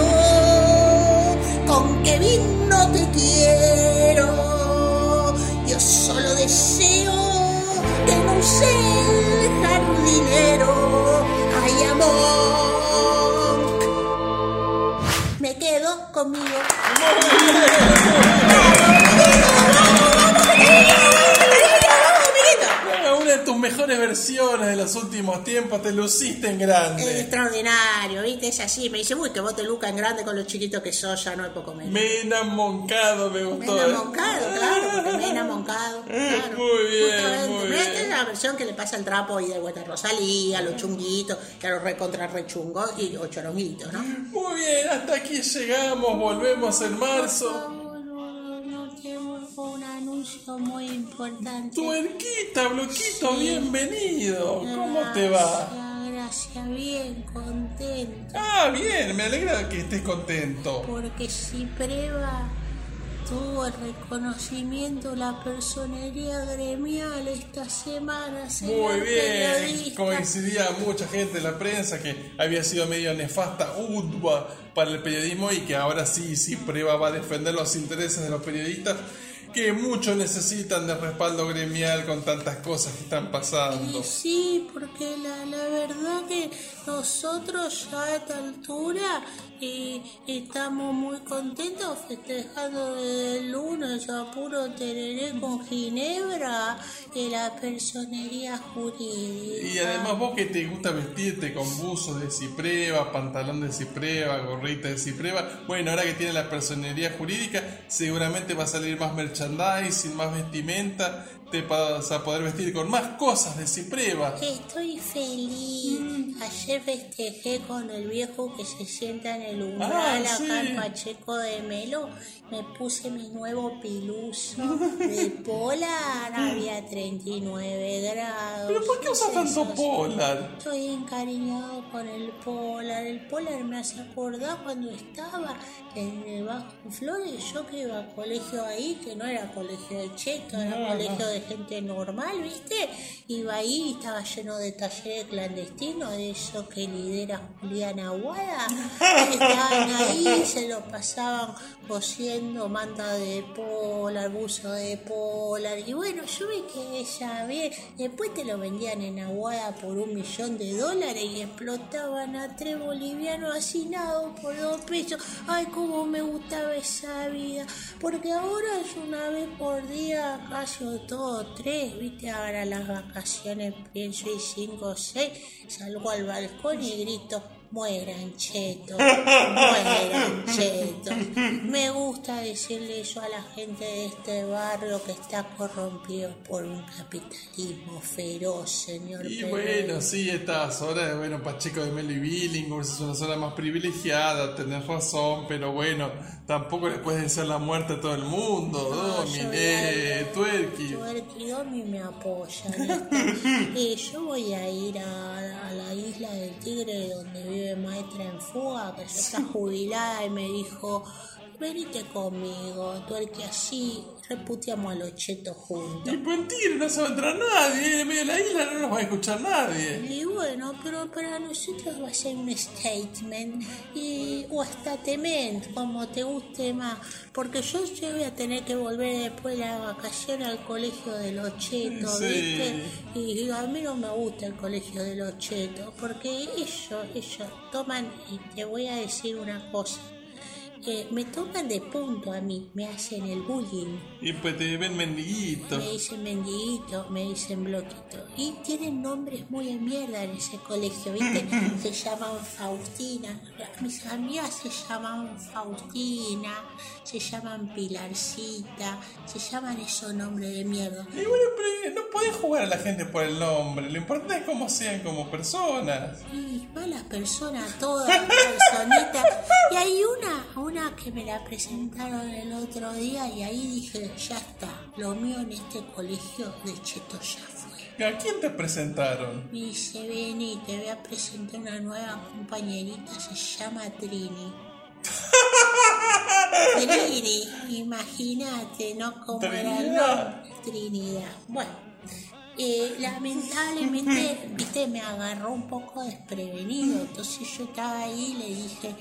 Con qué vino te quiero. Yo solo deseo que no use el jardinero. Ay, amor. Quedo conmigo. Mejores versiones de los últimos tiempos, te luciste en Es grande. extraordinario, ¿viste? Es así. Me dice, uy, que vos te lucas en grande con lo chiquito que sos, ya no hay poco menos. Me he enamoncado, me gustó. he ¿eh? enamoncado, claro, porque me he enamoncado. Claro. Muy bien, muy Mirá, Esta bien. es la versión que le pasa el trapo y de vuelta a Rosalía, a los chunguitos, que a los recontra rechungos y los choronguitos, ¿no? Muy bien, hasta aquí llegamos, volvemos en marzo. Un anuncio muy importante. Tuerquita, Bloquito, Sí. bienvenido. ¿Cómo te va? Gracias, bien, contento. Ah, bien, me alegra que estés contento. Porque si prueba tuvo el reconocimiento la personería gremial esta semana, Muy bien, coincidía mucha gente en la prensa que había sido medio nefasta UDBA para el periodismo y que ahora sí, sí, prueba va a defender los intereses de los periodistas que mucho necesitan de respaldo gremial con tantas cosas que están pasando. Sí, porque la, la verdad que nosotros ya a esta altura eh, estamos muy contentos festejando el lunes a puro tereré con Ginebra y la personería jurídica. Y además vos que te gusta vestirte con buzos de cipreva, pantalón de cipreva, gorrita de cipreva, bueno, ahora que tiene la personería jurídica, seguramente va a salir más merchandising, más vestimenta, te vas a poder vestir con más cosas de cipreva. Estoy feliz. Ayer festejé con el viejo que se sienta en el umbral Ah, acá sí. en Pacheco de Melo. Me puse mi nuevo piluso de polar. Había 39 grados. ¿Pero por qué usas tanto polar? Estoy encariñado con el polar. El polar me hace acordar cuando estaba en el Bajo Flores. Yo que iba a colegio ahí, que no era colegio de cheto, era No, colegio no. de gente normal, ¿viste? Iba ahí y estaba lleno de talleres clandestinos, de eso que lidera Juliana Aguada. Estaban ahí, se lo pasaban cosiendo manta de polar, buzo de polar. Y bueno, yo me quedé ya bien. Después te lo vendían en Aguada por un millón de dólares y explotaban a tres bolivianos hacinados por dos pesos. Ay, cómo me gustaba esa vida. Porque ahora es una vez por día, casi todo tres, viste, ahora las vacaciones pienso y cinco o seis, salgo al balcón y grito, mueran chetos, mueran chetos. Me gusta decirle eso a la gente de este barrio que está corrompido por un capitalismo feroz, señor. Y Perón. bueno, sí, esta zona, bueno, Pacheco de Melo y Billinghurst es una zona más privilegiada, tenés razón, pero bueno, tampoco le puedes desear la muerte a todo el mundo, No, a- Tuerqui. Tuerqui Domi me apoya. Eh, yo voy a ir a, a la isla del Tigre donde vive maestra en fuga, que ya está jubilada y me dijo, venite conmigo, Tuerqui, así reputeamos a los chetos juntos. Y tigre no se va a entrar nadie, en medio de la isla no nos va a escuchar nadie. Y bueno, pero para nosotros va a ser un statement y, o statement, como te guste más, porque yo, yo voy a tener que volver después de la vacación al colegio de los chetos, Sí. ¿viste? Y a mí no me gusta el colegio de los chetos, porque ellos, ellos toman, y te voy a decir una cosa, eh, me toman de punto a mí, me hacen el bullying. Y pues te ven mendiguito. Me dicen mendiguito, me dicen bloquito. Y tienen nombres muy de mierda en ese colegio, ¿viste? Se llaman Faustina. Mis amigas se llaman Faustina, se llaman Pilarcita, se llaman esos nombres de mierda. Y bueno, pero no podés jugar a la gente por el nombre, lo importante es cómo sean como personas. Y malas personas, todas personitas. Y hay una, una que me la presentaron el otro día y ahí dije, ya está, lo mío en este colegio de cheto ya fue. ¿A quién te presentaron? Me dice, vení, te voy a presentar una nueva compañerita, se llama Trini. Trini, imagínate, ¿no? Cómo era el. Trinidad. Bueno, eh, lamentablemente, viste, me agarró un poco desprevenido. Entonces yo estaba ahí y le dije,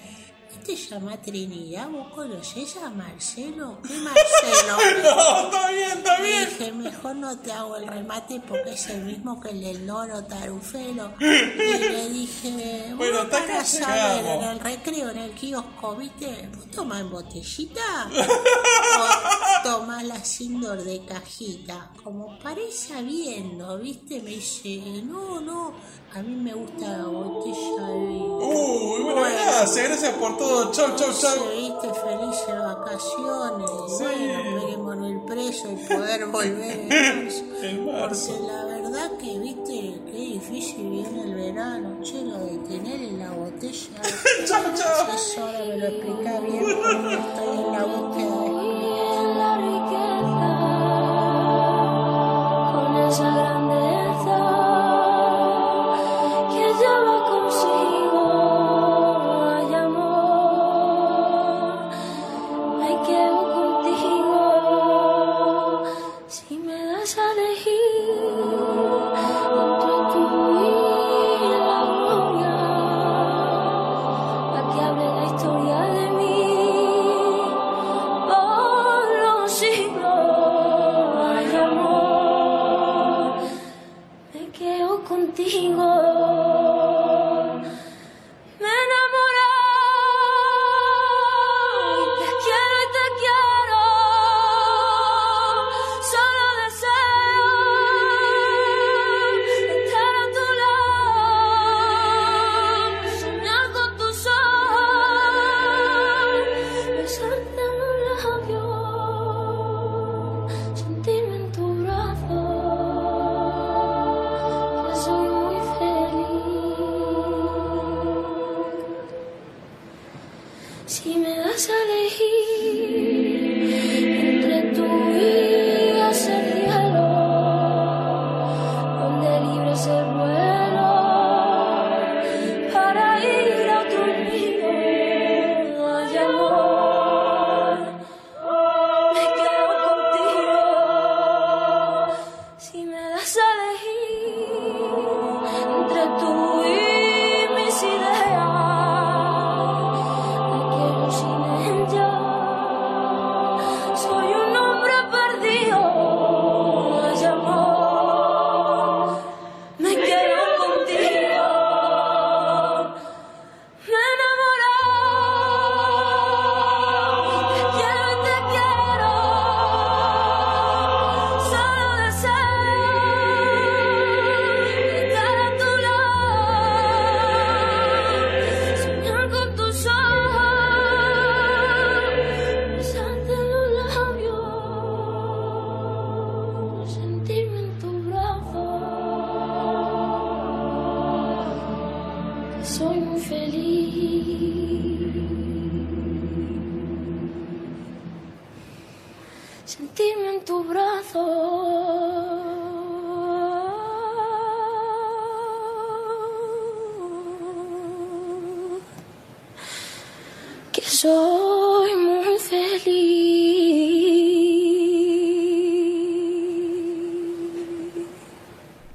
¿te llama Trinidad? ¿Vos conocés a Marcelo? ¿Qué Marcelo? No, está bien, está Le bien. dije, mejor no te hago el remate porque es el mismo que el del loro tarufelo. Y le dije, Bueno, para saber, llegamos. en el recreo, en el kiosco, ¿viste? ¿Vos tomás en botellita? ¿O tomás la Sindor de cajita? Como parece viendo, ¿viste? Me dice, no, no, a mí me gusta la botella de vino. Uy, bueno, gracias, gracias por todo. Chau, chau, chau. Viste felices vacaciones, Sí. bueno, esperemos el preso y poder volver en marzo. En marzo. Porque la verdad que, viste, qué difícil viene el verano, che, lo de tener en la botella. Chau, chau. Eso ahora me lo explica bien porque estoy en la búsqueda de